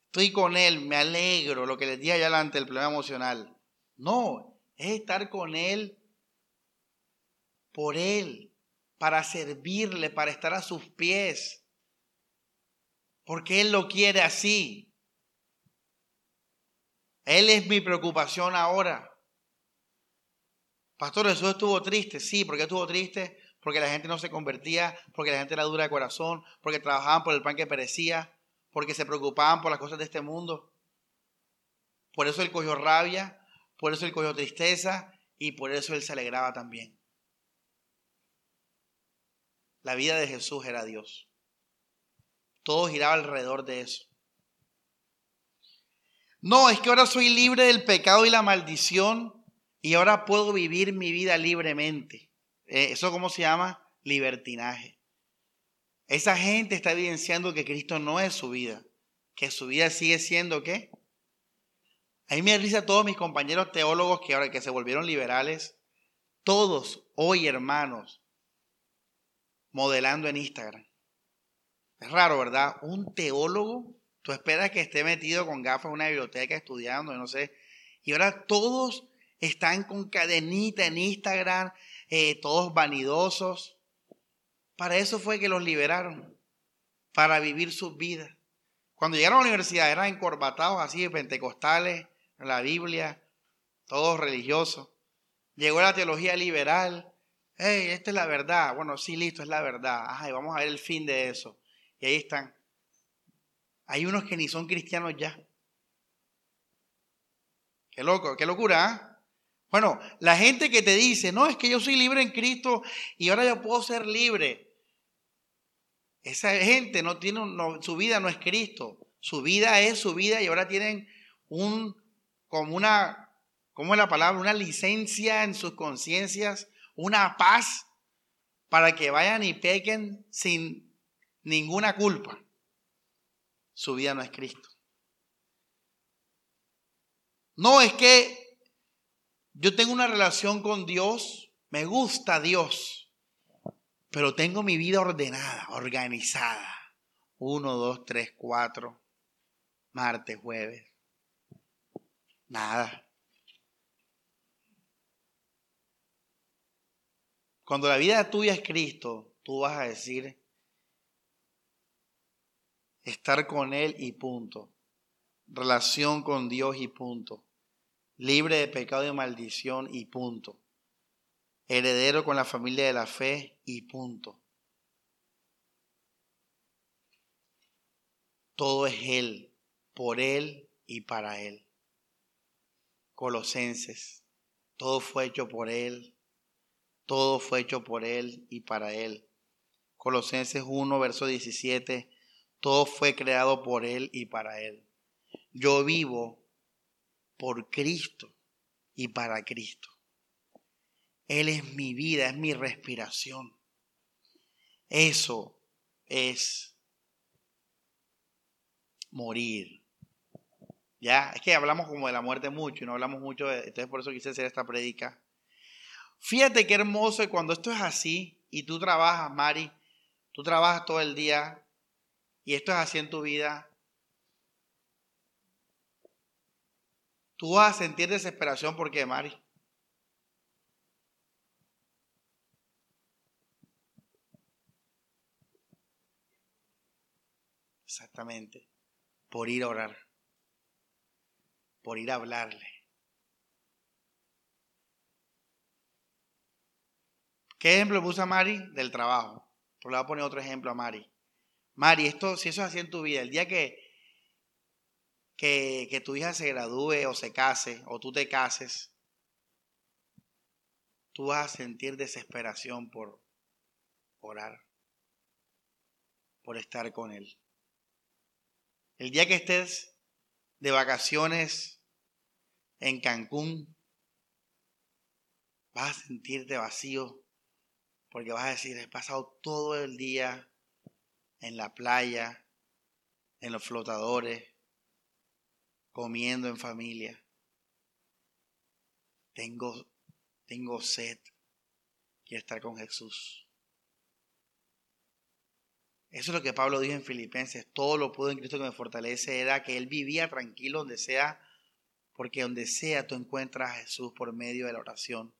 estoy con Él, me alegro, lo que les dije allá adelante, el problema emocional. No, es estar con Él por Él, para servirle, para estar a sus pies, porque Él lo quiere así. Él es mi preocupación ahora. Pastor, Jesús estuvo triste. Sí, ¿por qué estuvo triste? Porque la gente no se convertía, porque la gente era dura de corazón, porque trabajaban por el pan que perecía, porque se preocupaban por las cosas de este mundo. Por eso él cogió rabia, por eso él cogió tristeza y por eso él se alegraba también. La vida de Jesús era Dios. Todo giraba alrededor de eso. No, es que ahora soy libre del pecado y la maldición y ahora puedo vivir mi vida libremente. Eh, ¿Eso cómo se llama? Libertinaje. Esa gente está evidenciando que Cristo no es su vida, que su vida sigue siendo qué? A mí me risa a todos mis compañeros teólogos que ahora que se volvieron liberales, todos hoy hermanos, modelando en Instagram. Es raro, ¿verdad? Un teólogo Tú esperas que esté metido con gafas en una biblioteca estudiando, no sé. Y ahora todos están con cadenita en Instagram, eh, todos vanidosos. Para eso fue que los liberaron, para vivir sus vidas. Cuando llegaron a la universidad eran encorbatados así, pentecostales, la Biblia, todos religiosos. Llegó la teología liberal. Hey, esta es la verdad. Bueno, sí, listo, es la verdad. Ajá, y vamos a ver el fin de eso. Y ahí están. Hay unos que ni son cristianos ya. Qué loco, qué locura. ¿ah? Bueno, la gente que te dice, no, es que yo soy libre en Cristo y ahora yo puedo ser libre. Esa gente no tiene, su vida no es Cristo. Su vida es su vida y ahora tienen un, como una, ¿cómo es la palabra? Una licencia en sus conciencias, una paz para que vayan y pequen sin ninguna culpa su vida no es Cristo. No, es que yo tengo una relación con Dios Me gusta Dios, pero tengo mi vida ordenada, organizada. Uno, dos, tres, cuatro, martes, jueves. Nada. Cuando la vida tuya es Cristo, tú vas a decir, estar con Él y punto. Relación con Dios y punto. Libre de pecado y maldición y punto. Heredero con la familia de la fe y punto. Todo es Él, por Él y para Él. Colosenses, todo fue hecho por Él, todo fue hecho por Él y para Él. Colosenses 1, verso 17. Todo fue creado por Él y para Él. Yo vivo por Cristo y para Cristo. Él es mi vida, es mi respiración. Eso es morir. Ya, es que hablamos como de la muerte mucho y no hablamos mucho, de, entonces por eso quise hacer esta predica Fíjate qué hermoso y cuando esto es así y tú trabajas, Mari, tú trabajas todo el día y esto es así en tu vida, tú vas a sentir desesperación porque, Mari. Exactamente, por ir a orar, por ir a hablarle ¿Qué ejemplo puso Mari? Del trabajo. Pero le voy a poner otro ejemplo a Mari. Mari, esto, si eso es así en tu vida, el día que, que, que tu hija se gradúe o se case, o tú te cases, tú vas a sentir desesperación por orar, por estar con Él. El día que estés de vacaciones en Cancún, vas a sentirte vacío porque vas a decir, he pasado todo el día en la playa, en los flotadores, comiendo en familia. Tengo, tengo sed. Quiero estar con Jesús. Eso es lo que Pablo dijo en Filipenses. Todo lo puedo en Cristo que me fortalece. Era que él vivía tranquilo donde sea, porque donde sea tú encuentras a Jesús por medio de la oración,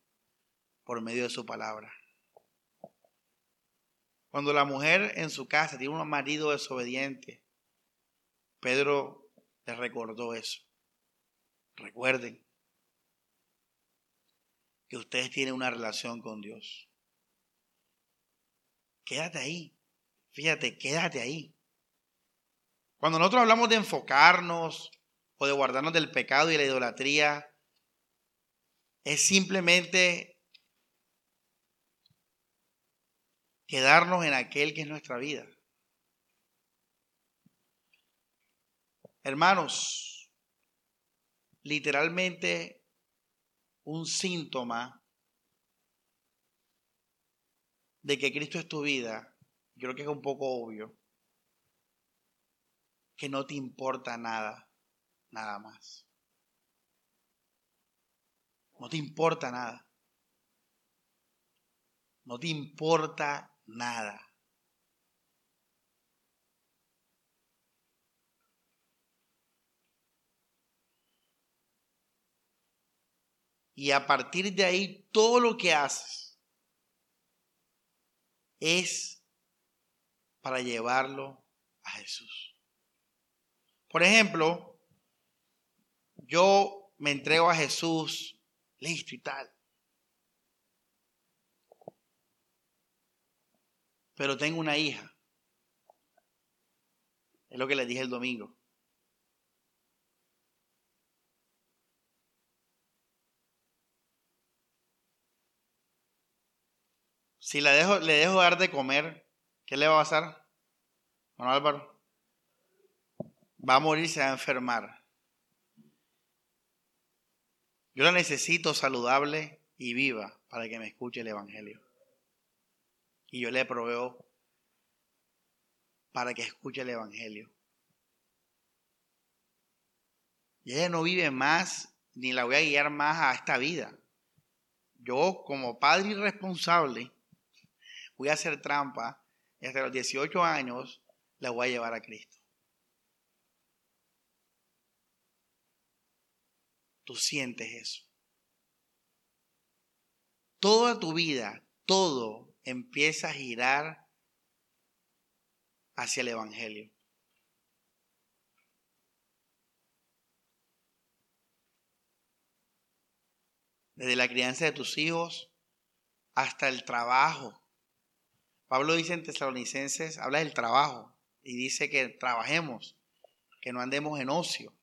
por medio de su palabra. Cuando la mujer en su casa tiene un marido desobediente, Pedro le recordó eso. Recuerden que ustedes tienen una relación con Dios. Quédate ahí. Fíjate, quédate ahí. Cuando nosotros hablamos de enfocarnos o de guardarnos del pecado y la idolatría, es simplemente quedarnos en aquel que es nuestra vida. Hermanos, literalmente un síntoma de que Cristo es tu vida, creo que es un poco obvio, que no te importa nada, nada más. No te importa nada. No te importa nada. Y a partir de ahí, todo lo que haces es para llevarlo a Jesús. Por ejemplo, yo me entrego a Jesús, listo y tal. Pero tengo una hija. Es lo que le dije el domingo. Si la dejo, le dejo dar de comer, ¿qué le va a pasar? Bueno, Álvaro, va a morir, se va a enfermar. Yo la necesito saludable y viva para que me escuche el Evangelio y yo le proveo para que escuche el Evangelio. Y ella no vive más, ni la voy a guiar más a esta vida. yo como padre irresponsable voy a hacer trampa y hasta los 18 años la voy a llevar a Cristo. Tú sientes eso. Toda tu vida, todo empieza a girar hacia el Evangelio. Desde la crianza de tus hijos hasta el trabajo. Pablo dice en Tesalonicenses, habla del trabajo y dice que trabajemos, que no andemos en ocio.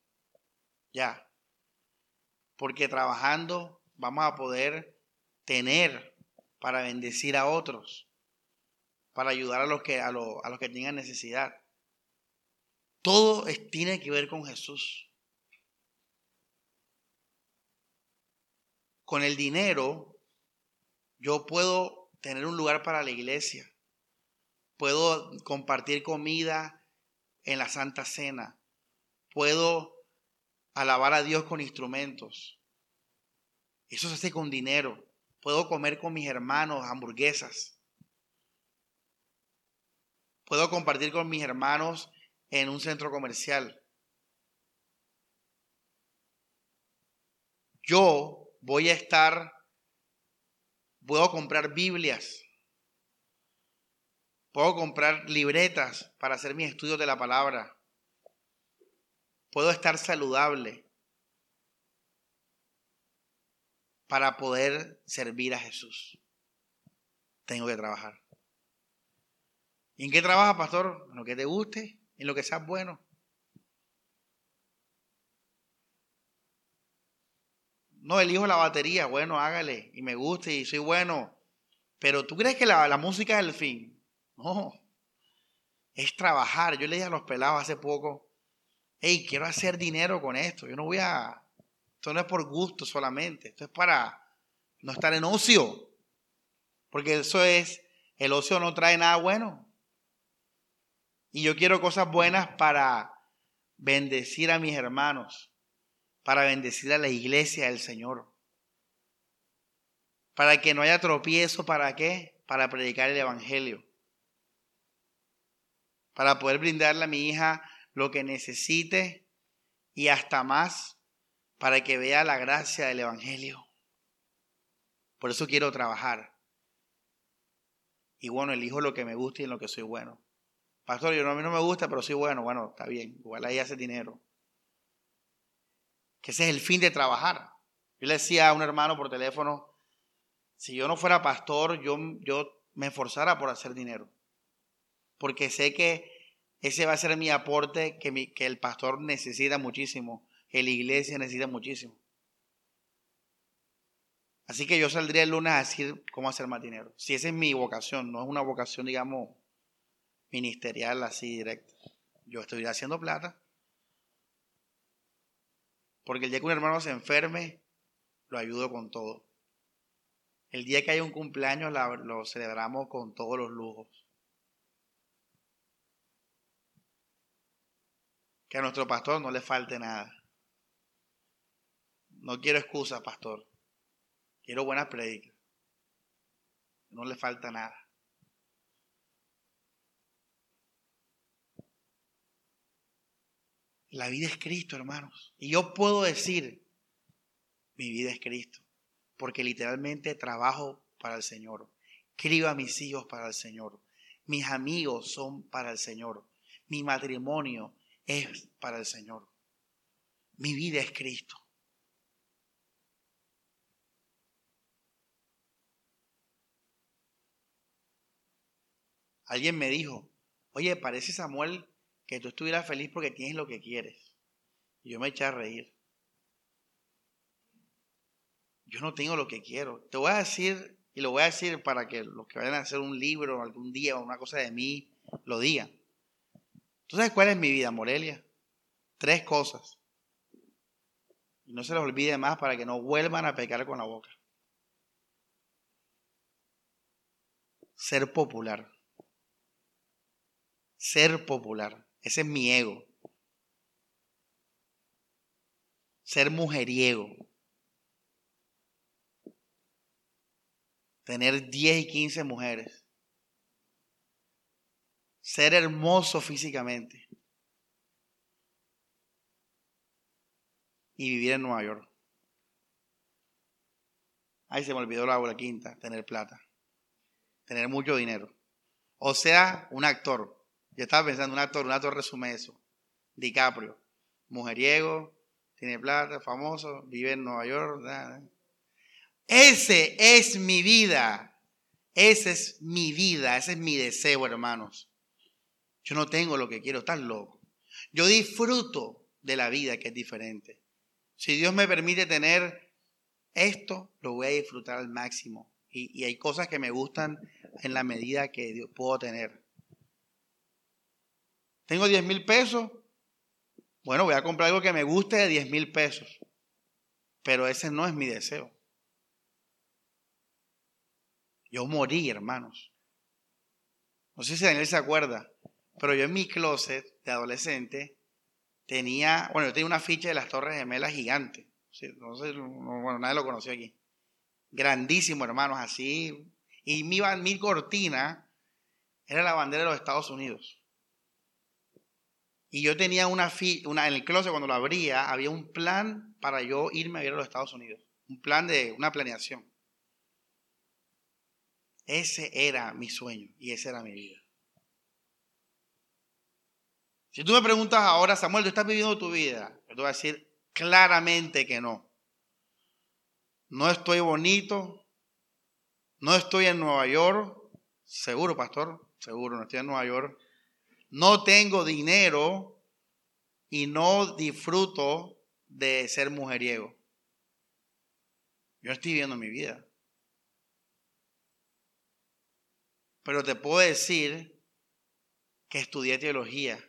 Ya. Porque trabajando vamos a poder tener para bendecir a otros, para ayudar a los que, a, los que tengan necesidad. Todo tiene que ver con Jesús. Con el dinero, yo puedo tener un lugar para la iglesia. Puedo compartir comida en la Santa Cena. Puedo alabar a Dios con instrumentos. Eso se hace con dinero. Puedo comer con mis hermanos hamburguesas. Puedo compartir con mis hermanos en un centro comercial. Yo voy a estar, puedo comprar Biblias, puedo comprar libretas para hacer mis estudios de la palabra, puedo estar saludable, para poder servir a Jesús. Tengo que trabajar. ¿Y en qué trabaja, pastor? En lo que te guste, en lo que sea bueno. No, elijo la batería, bueno, hágale, y me gusta y soy bueno. Pero ¿tú crees que la, la música es el fin? No, es trabajar. Yo le dije a los pelados hace poco, hey, quiero hacer dinero con esto. Yo no voy a, esto no es por gusto solamente, esto es para no estar en ocio. Porque eso es, el ocio no trae nada bueno. Y yo quiero cosas buenas para bendecir a mis hermanos, para bendecir a la iglesia del Señor. Para que no haya tropiezo, ¿para qué? Para predicar el Evangelio. Para poder brindarle a mi hija lo que necesite y hasta más para que vea la gracia del Evangelio. Por eso quiero trabajar. Y bueno, elijo lo que me gusta y en lo que soy bueno. Pastor, yo no, a mí no me gusta, pero soy bueno. Bueno, está bien. Igual ahí hace dinero. Que ese es el fin de trabajar. Yo le decía a un hermano por teléfono, si yo no fuera pastor, yo, yo me esforzara por hacer dinero. Porque sé que ese va a ser mi aporte que, que el pastor necesita muchísimo que la iglesia necesita muchísimo. Así que yo saldría el lunes a decir cómo hacer más dinero. Si esa es mi vocación, no es una vocación, digamos, ministerial así directa. Yo estoy haciendo plata. Porque el día que un hermano se enferme, lo ayudo con todo. El día que haya un cumpleaños, lo celebramos con todos los lujos. Que a nuestro pastor no le falte nada. No quiero excusas, pastor. Quiero buenas predicas. No le falta nada. La vida es Cristo, hermanos. Y yo puedo decir, mi vida es Cristo. Porque literalmente trabajo para el Señor. Crío a mis hijos para el Señor. Mis amigos son para el Señor. Mi matrimonio es para el Señor. Mi vida es Cristo. Alguien me dijo, oye, parece Samuel que tú estuvieras feliz porque tienes lo que quieres. Y yo me eché a reír. Yo no tengo lo que quiero. Te voy a decir, y lo voy a decir para que los que vayan a hacer un libro algún día o una cosa de mí, lo digan. ¿Tú sabes cuál es mi vida, Morelia? Tres cosas. Y no se les olvide más para que no vuelvan a pecar con la boca. Ser popular ser popular. Ese es mi ego. Ser mujeriego. tener 10 y 15 mujeres, ser hermoso físicamente y vivir en Nueva York. Ay, se me olvidó la bola quinta, tener plata, tener mucho dinero. O sea, un actor. Yo estaba pensando, un actor, un actor resume eso. DiCaprio, mujeriego, tiene plata, famoso, vive en Nueva York. Ese es mi vida. Esa es mi vida, ese es mi deseo, hermanos. Yo no tengo lo que quiero, estás loco. Yo disfruto de la vida que es diferente. Si Dios me permite tener esto, lo voy a disfrutar al máximo. Y, y hay cosas que me gustan en la medida que puedo tener. Tengo 10 mil pesos. Bueno, voy a comprar algo que me guste de 10 mil pesos. Pero ese no es mi deseo. Yo morí, hermanos. No sé si Daniel se acuerda, pero yo en mi closet de adolescente tenía, bueno, yo tenía una ficha de las Torres Gemelas gigante. No sé, bueno, nadie lo conoció aquí. Grandísimo, hermanos, así. Y mi, mi cortina era la bandera de los Estados Unidos. Y yo tenía una, una, en el closet cuando lo abría, había un plan para yo irme a ir a los Estados Unidos. Un plan de una planeación. Ese era mi sueño y esa era mi vida. Si tú me preguntas ahora, Samuel, ¿tú estás viviendo tu vida? Yo te voy a decir claramente que no. No estoy bonito. No estoy en Nueva York. Seguro, pastor. Seguro, no estoy en Nueva York no tengo dinero y no disfruto de ser mujeriego. Yo estoy viviendo mi vida. Pero te puedo decir que estudié teología,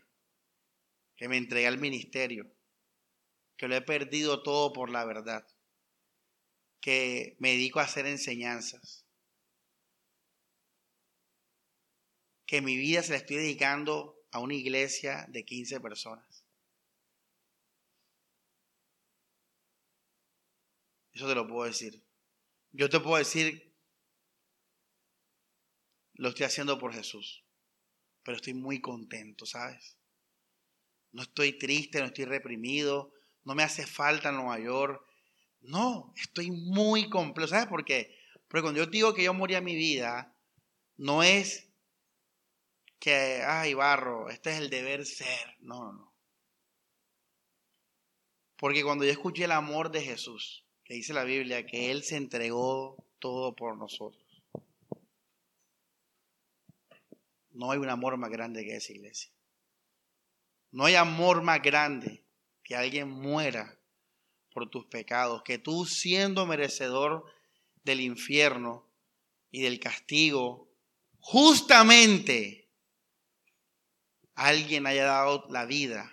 que me entregué al ministerio, que lo he perdido todo por la verdad, que me dedico a hacer enseñanzas, que mi vida se la estoy dedicando a una iglesia de 15 personas. Eso te lo puedo decir. Yo te puedo decir, lo estoy haciendo por Jesús, pero estoy muy contento, ¿sabes? No estoy triste, no estoy reprimido, no me hace falta Nueva York. No, estoy muy completo. ¿Sabes por qué? Porque cuando yo digo que yo moría mi vida, no es que, ay, barro, este es el deber ser. No, no, no. Porque cuando yo escuché el amor de Jesús, que dice la Biblia, que Él se entregó todo por nosotros. No hay un amor más grande que esa iglesia. No hay amor más grande que alguien muera por tus pecados, que tú siendo merecedor del infierno y del castigo, justamente alguien haya dado la vida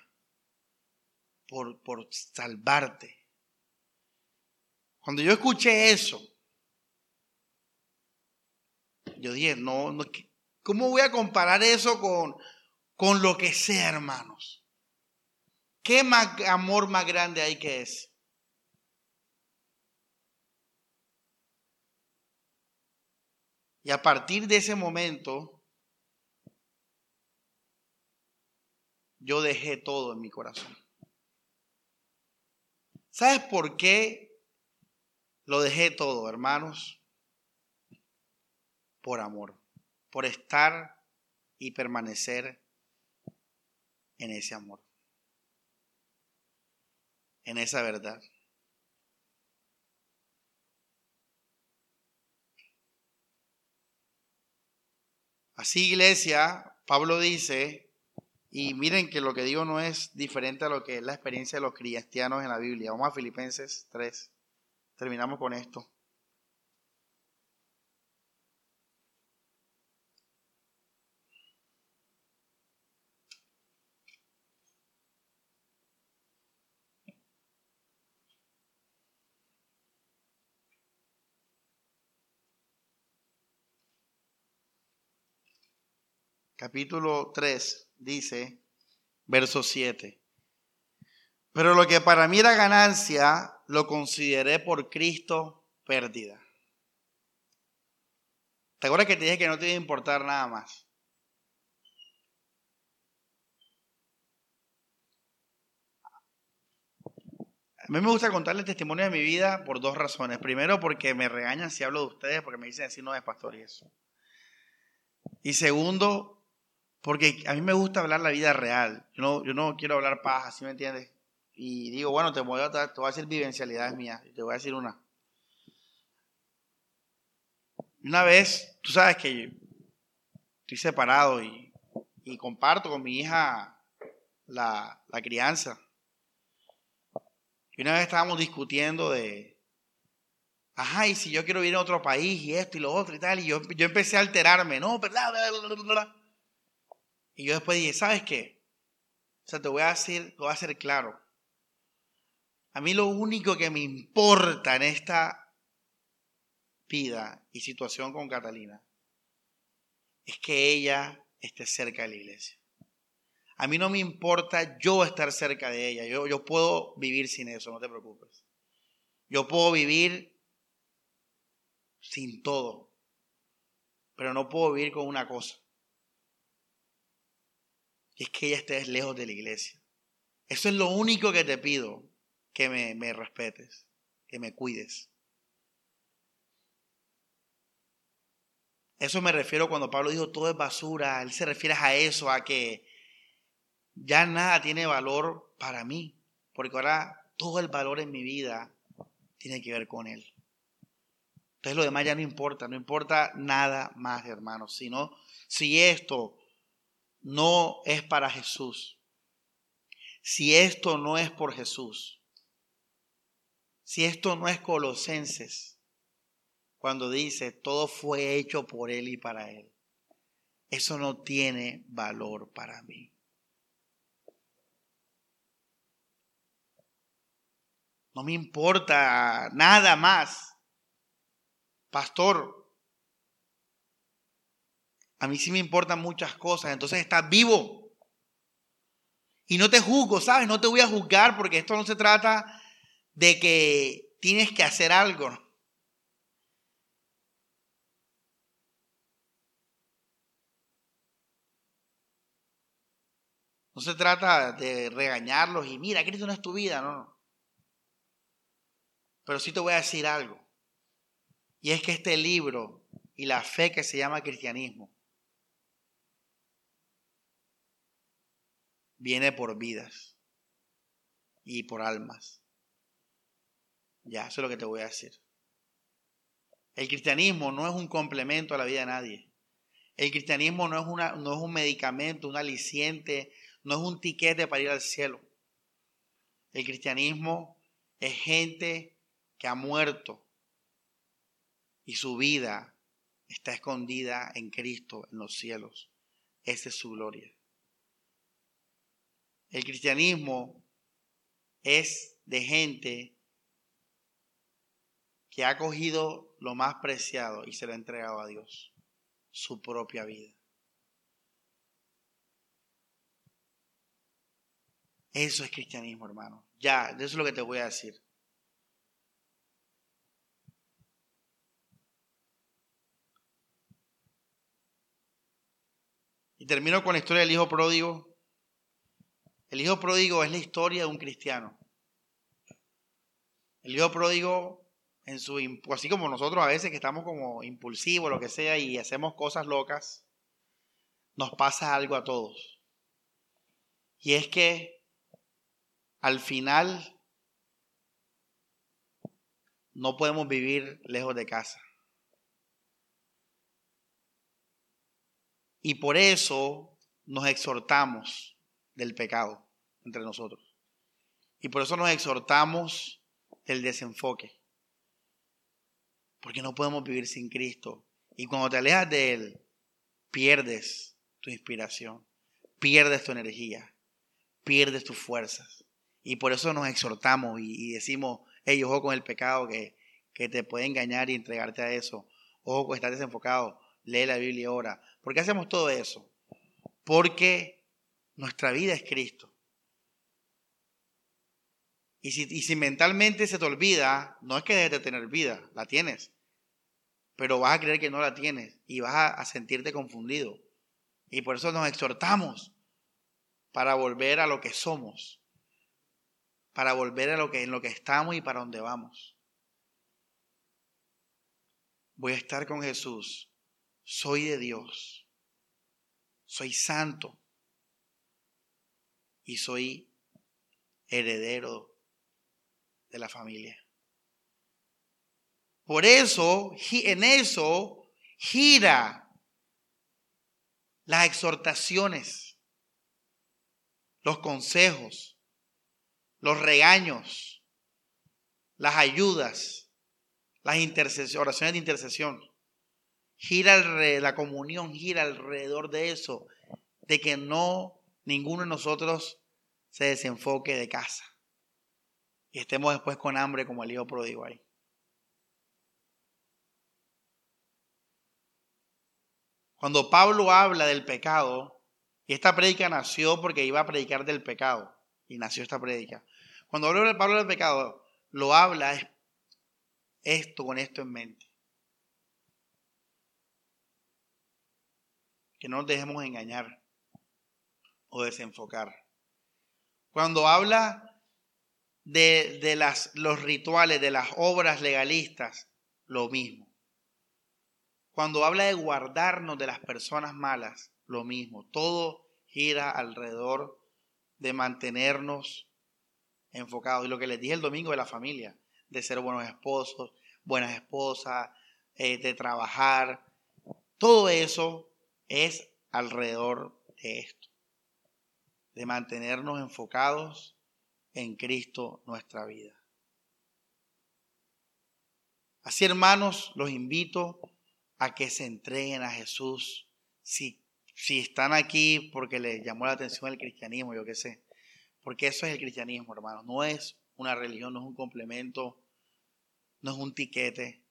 por, por salvarte. Cuando yo escuché eso, yo dije, no, no, ¿cómo voy a comparar eso con, con lo que sea, hermanos? ¿Qué amor más grande hay que ese? Y a partir de ese momento, yo dejé todo en mi corazón. ¿Sabes por qué lo dejé todo, hermanos? Por amor, por estar y permanecer en ese amor, en esa verdad. Así, iglesia, Pablo dice y miren que lo que digo no es diferente a lo que es la experiencia de los cristianos en la Biblia. Vamos a Filipenses 3. Terminamos con esto. Capítulo 3 dice, verso 7, pero lo que para mí era ganancia, lo consideré por Cristo pérdida. ¿Te acuerdas que te dije que no te iba a importar nada más? A mí me gusta contarle el testimonio de mi vida por dos razones. Primero, porque me regañan si hablo de ustedes, porque me dicen así no es pastor y eso. Y segundo, porque a mí me gusta hablar la vida real. Yo no, quiero hablar paja, ¿sí me entiendes? Y digo, bueno, te voy, a, te voy a decir vivencialidades mías. Te voy a decir una. Una vez, tú sabes que estoy separado y, comparto con mi hija la, la crianza. Y una vez estábamos discutiendo de, ajá, y si yo quiero vivir en otro país y esto y lo otro y tal, y yo, yo empecé a alterarme, no, ¿verdad? Y yo después dije, ¿sabes qué? O sea, te voy a decir, te voy a hacer claro. A mí lo único que me importa en esta vida y situación con Catalina es que ella esté cerca de la iglesia. A mí no me importa yo estar cerca de ella. Yo, yo puedo vivir sin eso, no te preocupes. Yo puedo vivir sin todo. Pero no puedo vivir con una cosa. Es que ella esté lejos de la iglesia. Eso es lo único que te pido, que me, me respetes, que me cuides. Eso me refiero cuando Pablo dijo todo es basura. Él se refiere a eso, a que ya nada tiene valor para mí, porque ahora todo el valor en mi vida tiene que ver con Él. Entonces lo demás ya no importa, no importa nada más, hermanos, sino si esto no es para Jesús, si esto no es por Jesús, si esto no es Colosenses, cuando dice todo fue hecho por Él y para Él, eso no tiene valor para mí. No me importa nada más. Pastor, a mí sí me importan muchas cosas. Entonces estás vivo. Y no te juzgo, ¿sabes? No te voy a juzgar porque esto no se trata de que tienes que hacer algo. No se trata de regañarlos y mira, Cristo no es tu vida, no. Pero sí te voy a decir algo. Y es que este libro y la fe que se llama cristianismo viene por vidas y por almas. Ya, eso es lo que te voy a decir. El cristianismo no es un complemento a la vida de nadie. El cristianismo no es, una, no es un medicamento, un aliciente, no es un tiquete para ir al cielo. El cristianismo es gente que ha muerto y su vida está escondida en Cristo en los cielos. Esa es su gloria. El cristianismo es de gente que ha cogido lo más preciado y se lo ha entregado a Dios, su propia vida. Eso es cristianismo, hermano. Ya, eso es lo que te voy a decir. Y termino con la historia del hijo pródigo. El hijo pródigo es la historia de un cristiano. El hijo pródigo, en su, así como nosotros a veces que estamos como impulsivos, lo que sea, y hacemos cosas locas, nos pasa algo a todos. Y es que al final no podemos vivir lejos de casa. Y por eso nos exhortamos del pecado entre nosotros. Y por eso nos exhortamos del desenfoque. Porque no podemos vivir sin Cristo. Y cuando te alejas de Él, pierdes tu inspiración, pierdes tu energía, pierdes tus fuerzas. Y por eso nos exhortamos y, decimos, hey, ojo con el pecado que, que te puede engañar y entregarte a eso. Ojo con estar desenfocado. Lee la Biblia ahora. ¿Por qué hacemos todo eso? Porque nuestra vida es Cristo. Y si, si mentalmente se te olvida, no es que dejes de tener vida, la tienes. pero vas a creer que no la tienes y vas a, sentirte confundido. Y por eso nos exhortamos para volver a lo que somos, para volver a lo que en lo que estamos y para donde vamos. Voy a estar con Jesús. Soy de Dios. Soy santo. Y soy heredero de la familia. Por eso, en eso gira las exhortaciones, los consejos, los regaños, las ayudas, las oraciones de intercesión. Gira la comunión, gira alrededor de eso, de que no ninguno de nosotros se desenfoque de casa y estemos después con hambre como el hijo pródigo ahí. Cuando Pablo habla del pecado, y esta prédica nació porque iba a predicar del pecado, y nació esta prédica. Cuando habla Pablo del pecado, lo habla esto con esto en mente. Que no nos dejemos engañar o desenfocar. Cuando habla de, de las, los rituales, de las obras legalistas, lo mismo. Cuando habla de guardarnos de las personas malas, lo mismo. Todo gira alrededor de mantenernos enfocados. Y lo que les dije el domingo de la familia, de ser buenos esposos, buenas esposas, eh, de trabajar, todo eso es alrededor de esto, de mantenernos enfocados en Cristo nuestra vida. Así hermanos, los invito a que se entreguen a Jesús. Si, si están aquí porque les llamó la atención el cristianismo, yo qué sé. Porque eso es el cristianismo, hermanos. No es una religión, no es un complemento, no es un tiquete,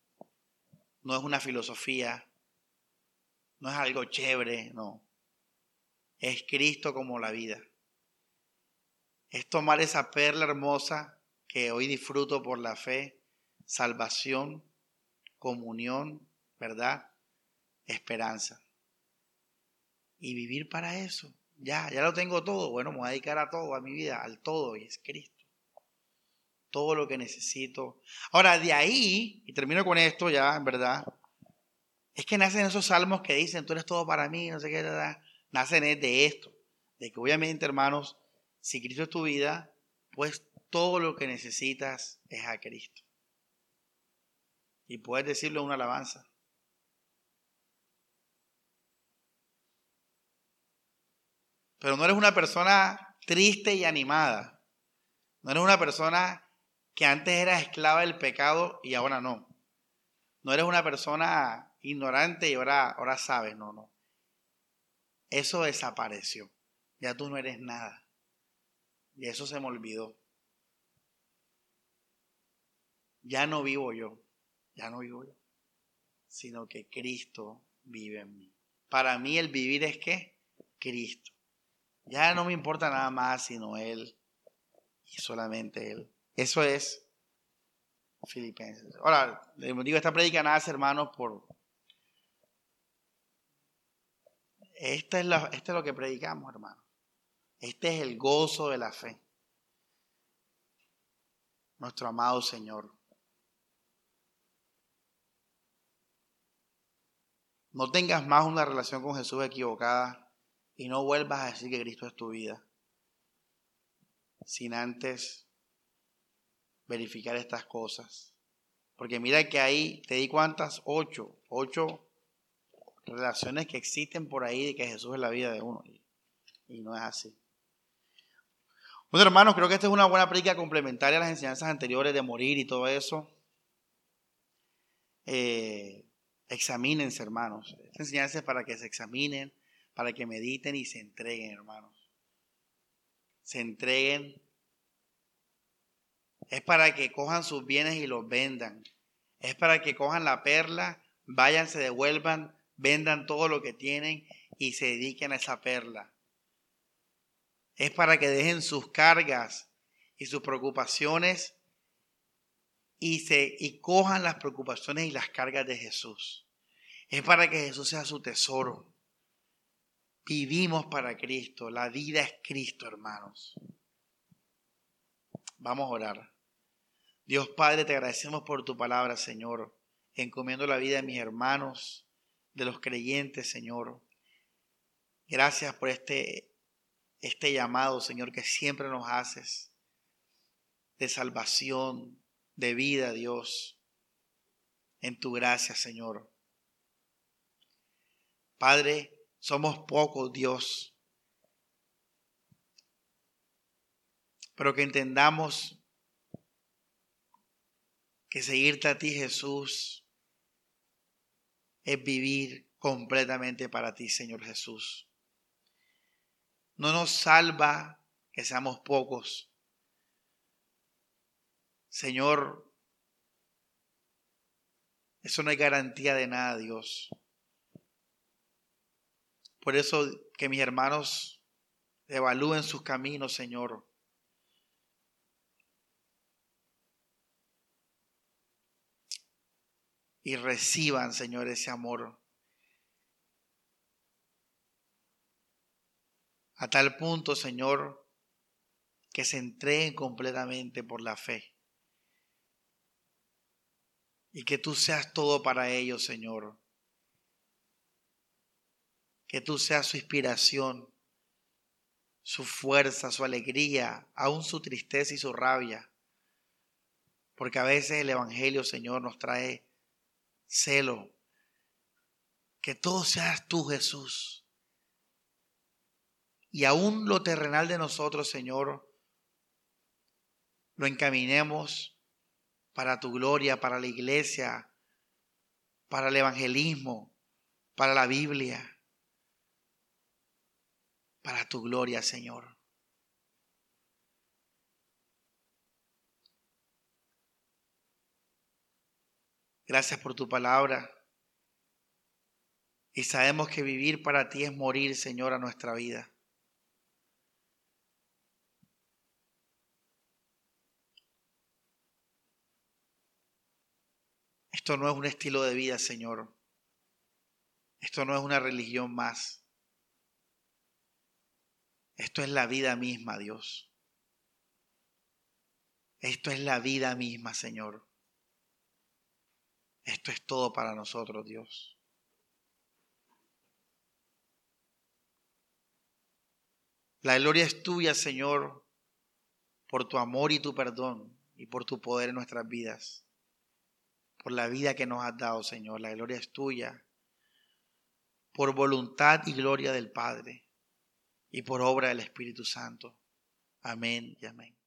no es una filosofía, no es algo chévere, no. Es Cristo como la vida. Es tomar esa perla hermosa que hoy disfruto por la fe, salvación, comunión, ¿verdad? Esperanza. Y vivir para eso. Ya, ya lo tengo todo. Bueno, me voy a dedicar a todo, a mi vida, al todo, y es Cristo. Todo lo que necesito. Ahora, de ahí, y termino con esto ya, en verdad, es que nacen esos salmos que dicen, tú eres todo para mí, no sé qué, nacen de esto, de que obviamente, hermanos, si Cristo es tu vida, pues todo lo que necesitas es a Cristo. Y puedes decirlo en una alabanza. Pero no eres una persona triste y animada. No eres una persona que antes era esclava del pecado y ahora no. No eres una persona ignorante y ahora, ahora sabes, no, no. Eso desapareció. Ya tú no eres nada. Y eso se me olvidó. Ya no vivo yo, ya no vivo yo, sino que Cristo vive en mí. Para mí el vivir es que Cristo. Ya no me importa nada más sino Él y solamente Él. Eso es Filipenses. Ahora, les digo, esta predica nada, hermanos, por... Esta es, la, este es lo que predicamos, hermanos. Este es el gozo de la fe. Nuestro amado Señor. No tengas más una relación con Jesús equivocada y no vuelvas a decir que Cristo es tu vida sin antes verificar estas cosas. Porque mira que ahí te di cuántas, ocho, ocho relaciones que existen por ahí de que Jesús es la vida de uno. Y no es así. Bueno, hermanos, creo que esta es una buena práctica complementaria a las enseñanzas anteriores de morir y todo eso. Eh, examínense, hermanos. Esta enseñanza es para que se examinen, para que mediten y se entreguen, hermanos. Se entreguen. Es para que cojan sus bienes y los vendan. Es para que cojan la perla, vayan, se devuelvan, vendan todo lo que tienen y se dediquen a esa perla. Es para que dejen sus cargas y sus preocupaciones y, se, y cojan las preocupaciones y las cargas de Jesús. Es para que Jesús sea su tesoro. Vivimos para Cristo. La vida es Cristo, hermanos. Vamos a orar. Dios Padre, te agradecemos por tu palabra, Señor. Encomiendo la vida de mis hermanos, de los creyentes, Señor. Gracias por este, este llamado, Señor, que siempre nos haces de salvación, de vida, Dios, en tu gracia, Señor. Padre, somos pocos, Dios, pero que entendamos que seguirte a ti, Jesús, es vivir completamente para ti, Señor Jesús. No nos salva que seamos pocos. Señor, eso no hay garantía de nada, Dios. Por eso que mis hermanos evalúen sus caminos, Señor. Y reciban, Señor, ese amor. A tal punto, Señor, que se entreguen completamente por la fe. Y que tú seas todo para ellos, Señor. Que tú seas su inspiración, su fuerza, su alegría, aún su tristeza y su rabia. Porque a veces el Evangelio, Señor, nos trae celo. Que todo seas tú, Jesús y aún lo terrenal de nosotros, Señor, lo encaminemos para tu gloria, para la iglesia, para el evangelismo, para la Biblia, para tu gloria, Señor. Gracias por tu palabra. Y sabemos que vivir para ti es morir, Señor, a nuestra vida. Esto no es un estilo de vida, Señor. Esto no es una religión más. Esto es la vida misma, Dios. Esto es la vida misma, Señor. Esto es todo para nosotros, Dios. La gloria es tuya, Señor, por tu amor y tu perdón y por tu poder en nuestras vidas por la vida que nos has dado, Señor. La gloria es tuya, por voluntad y gloria del Padre y por obra del Espíritu Santo. Amén y amén.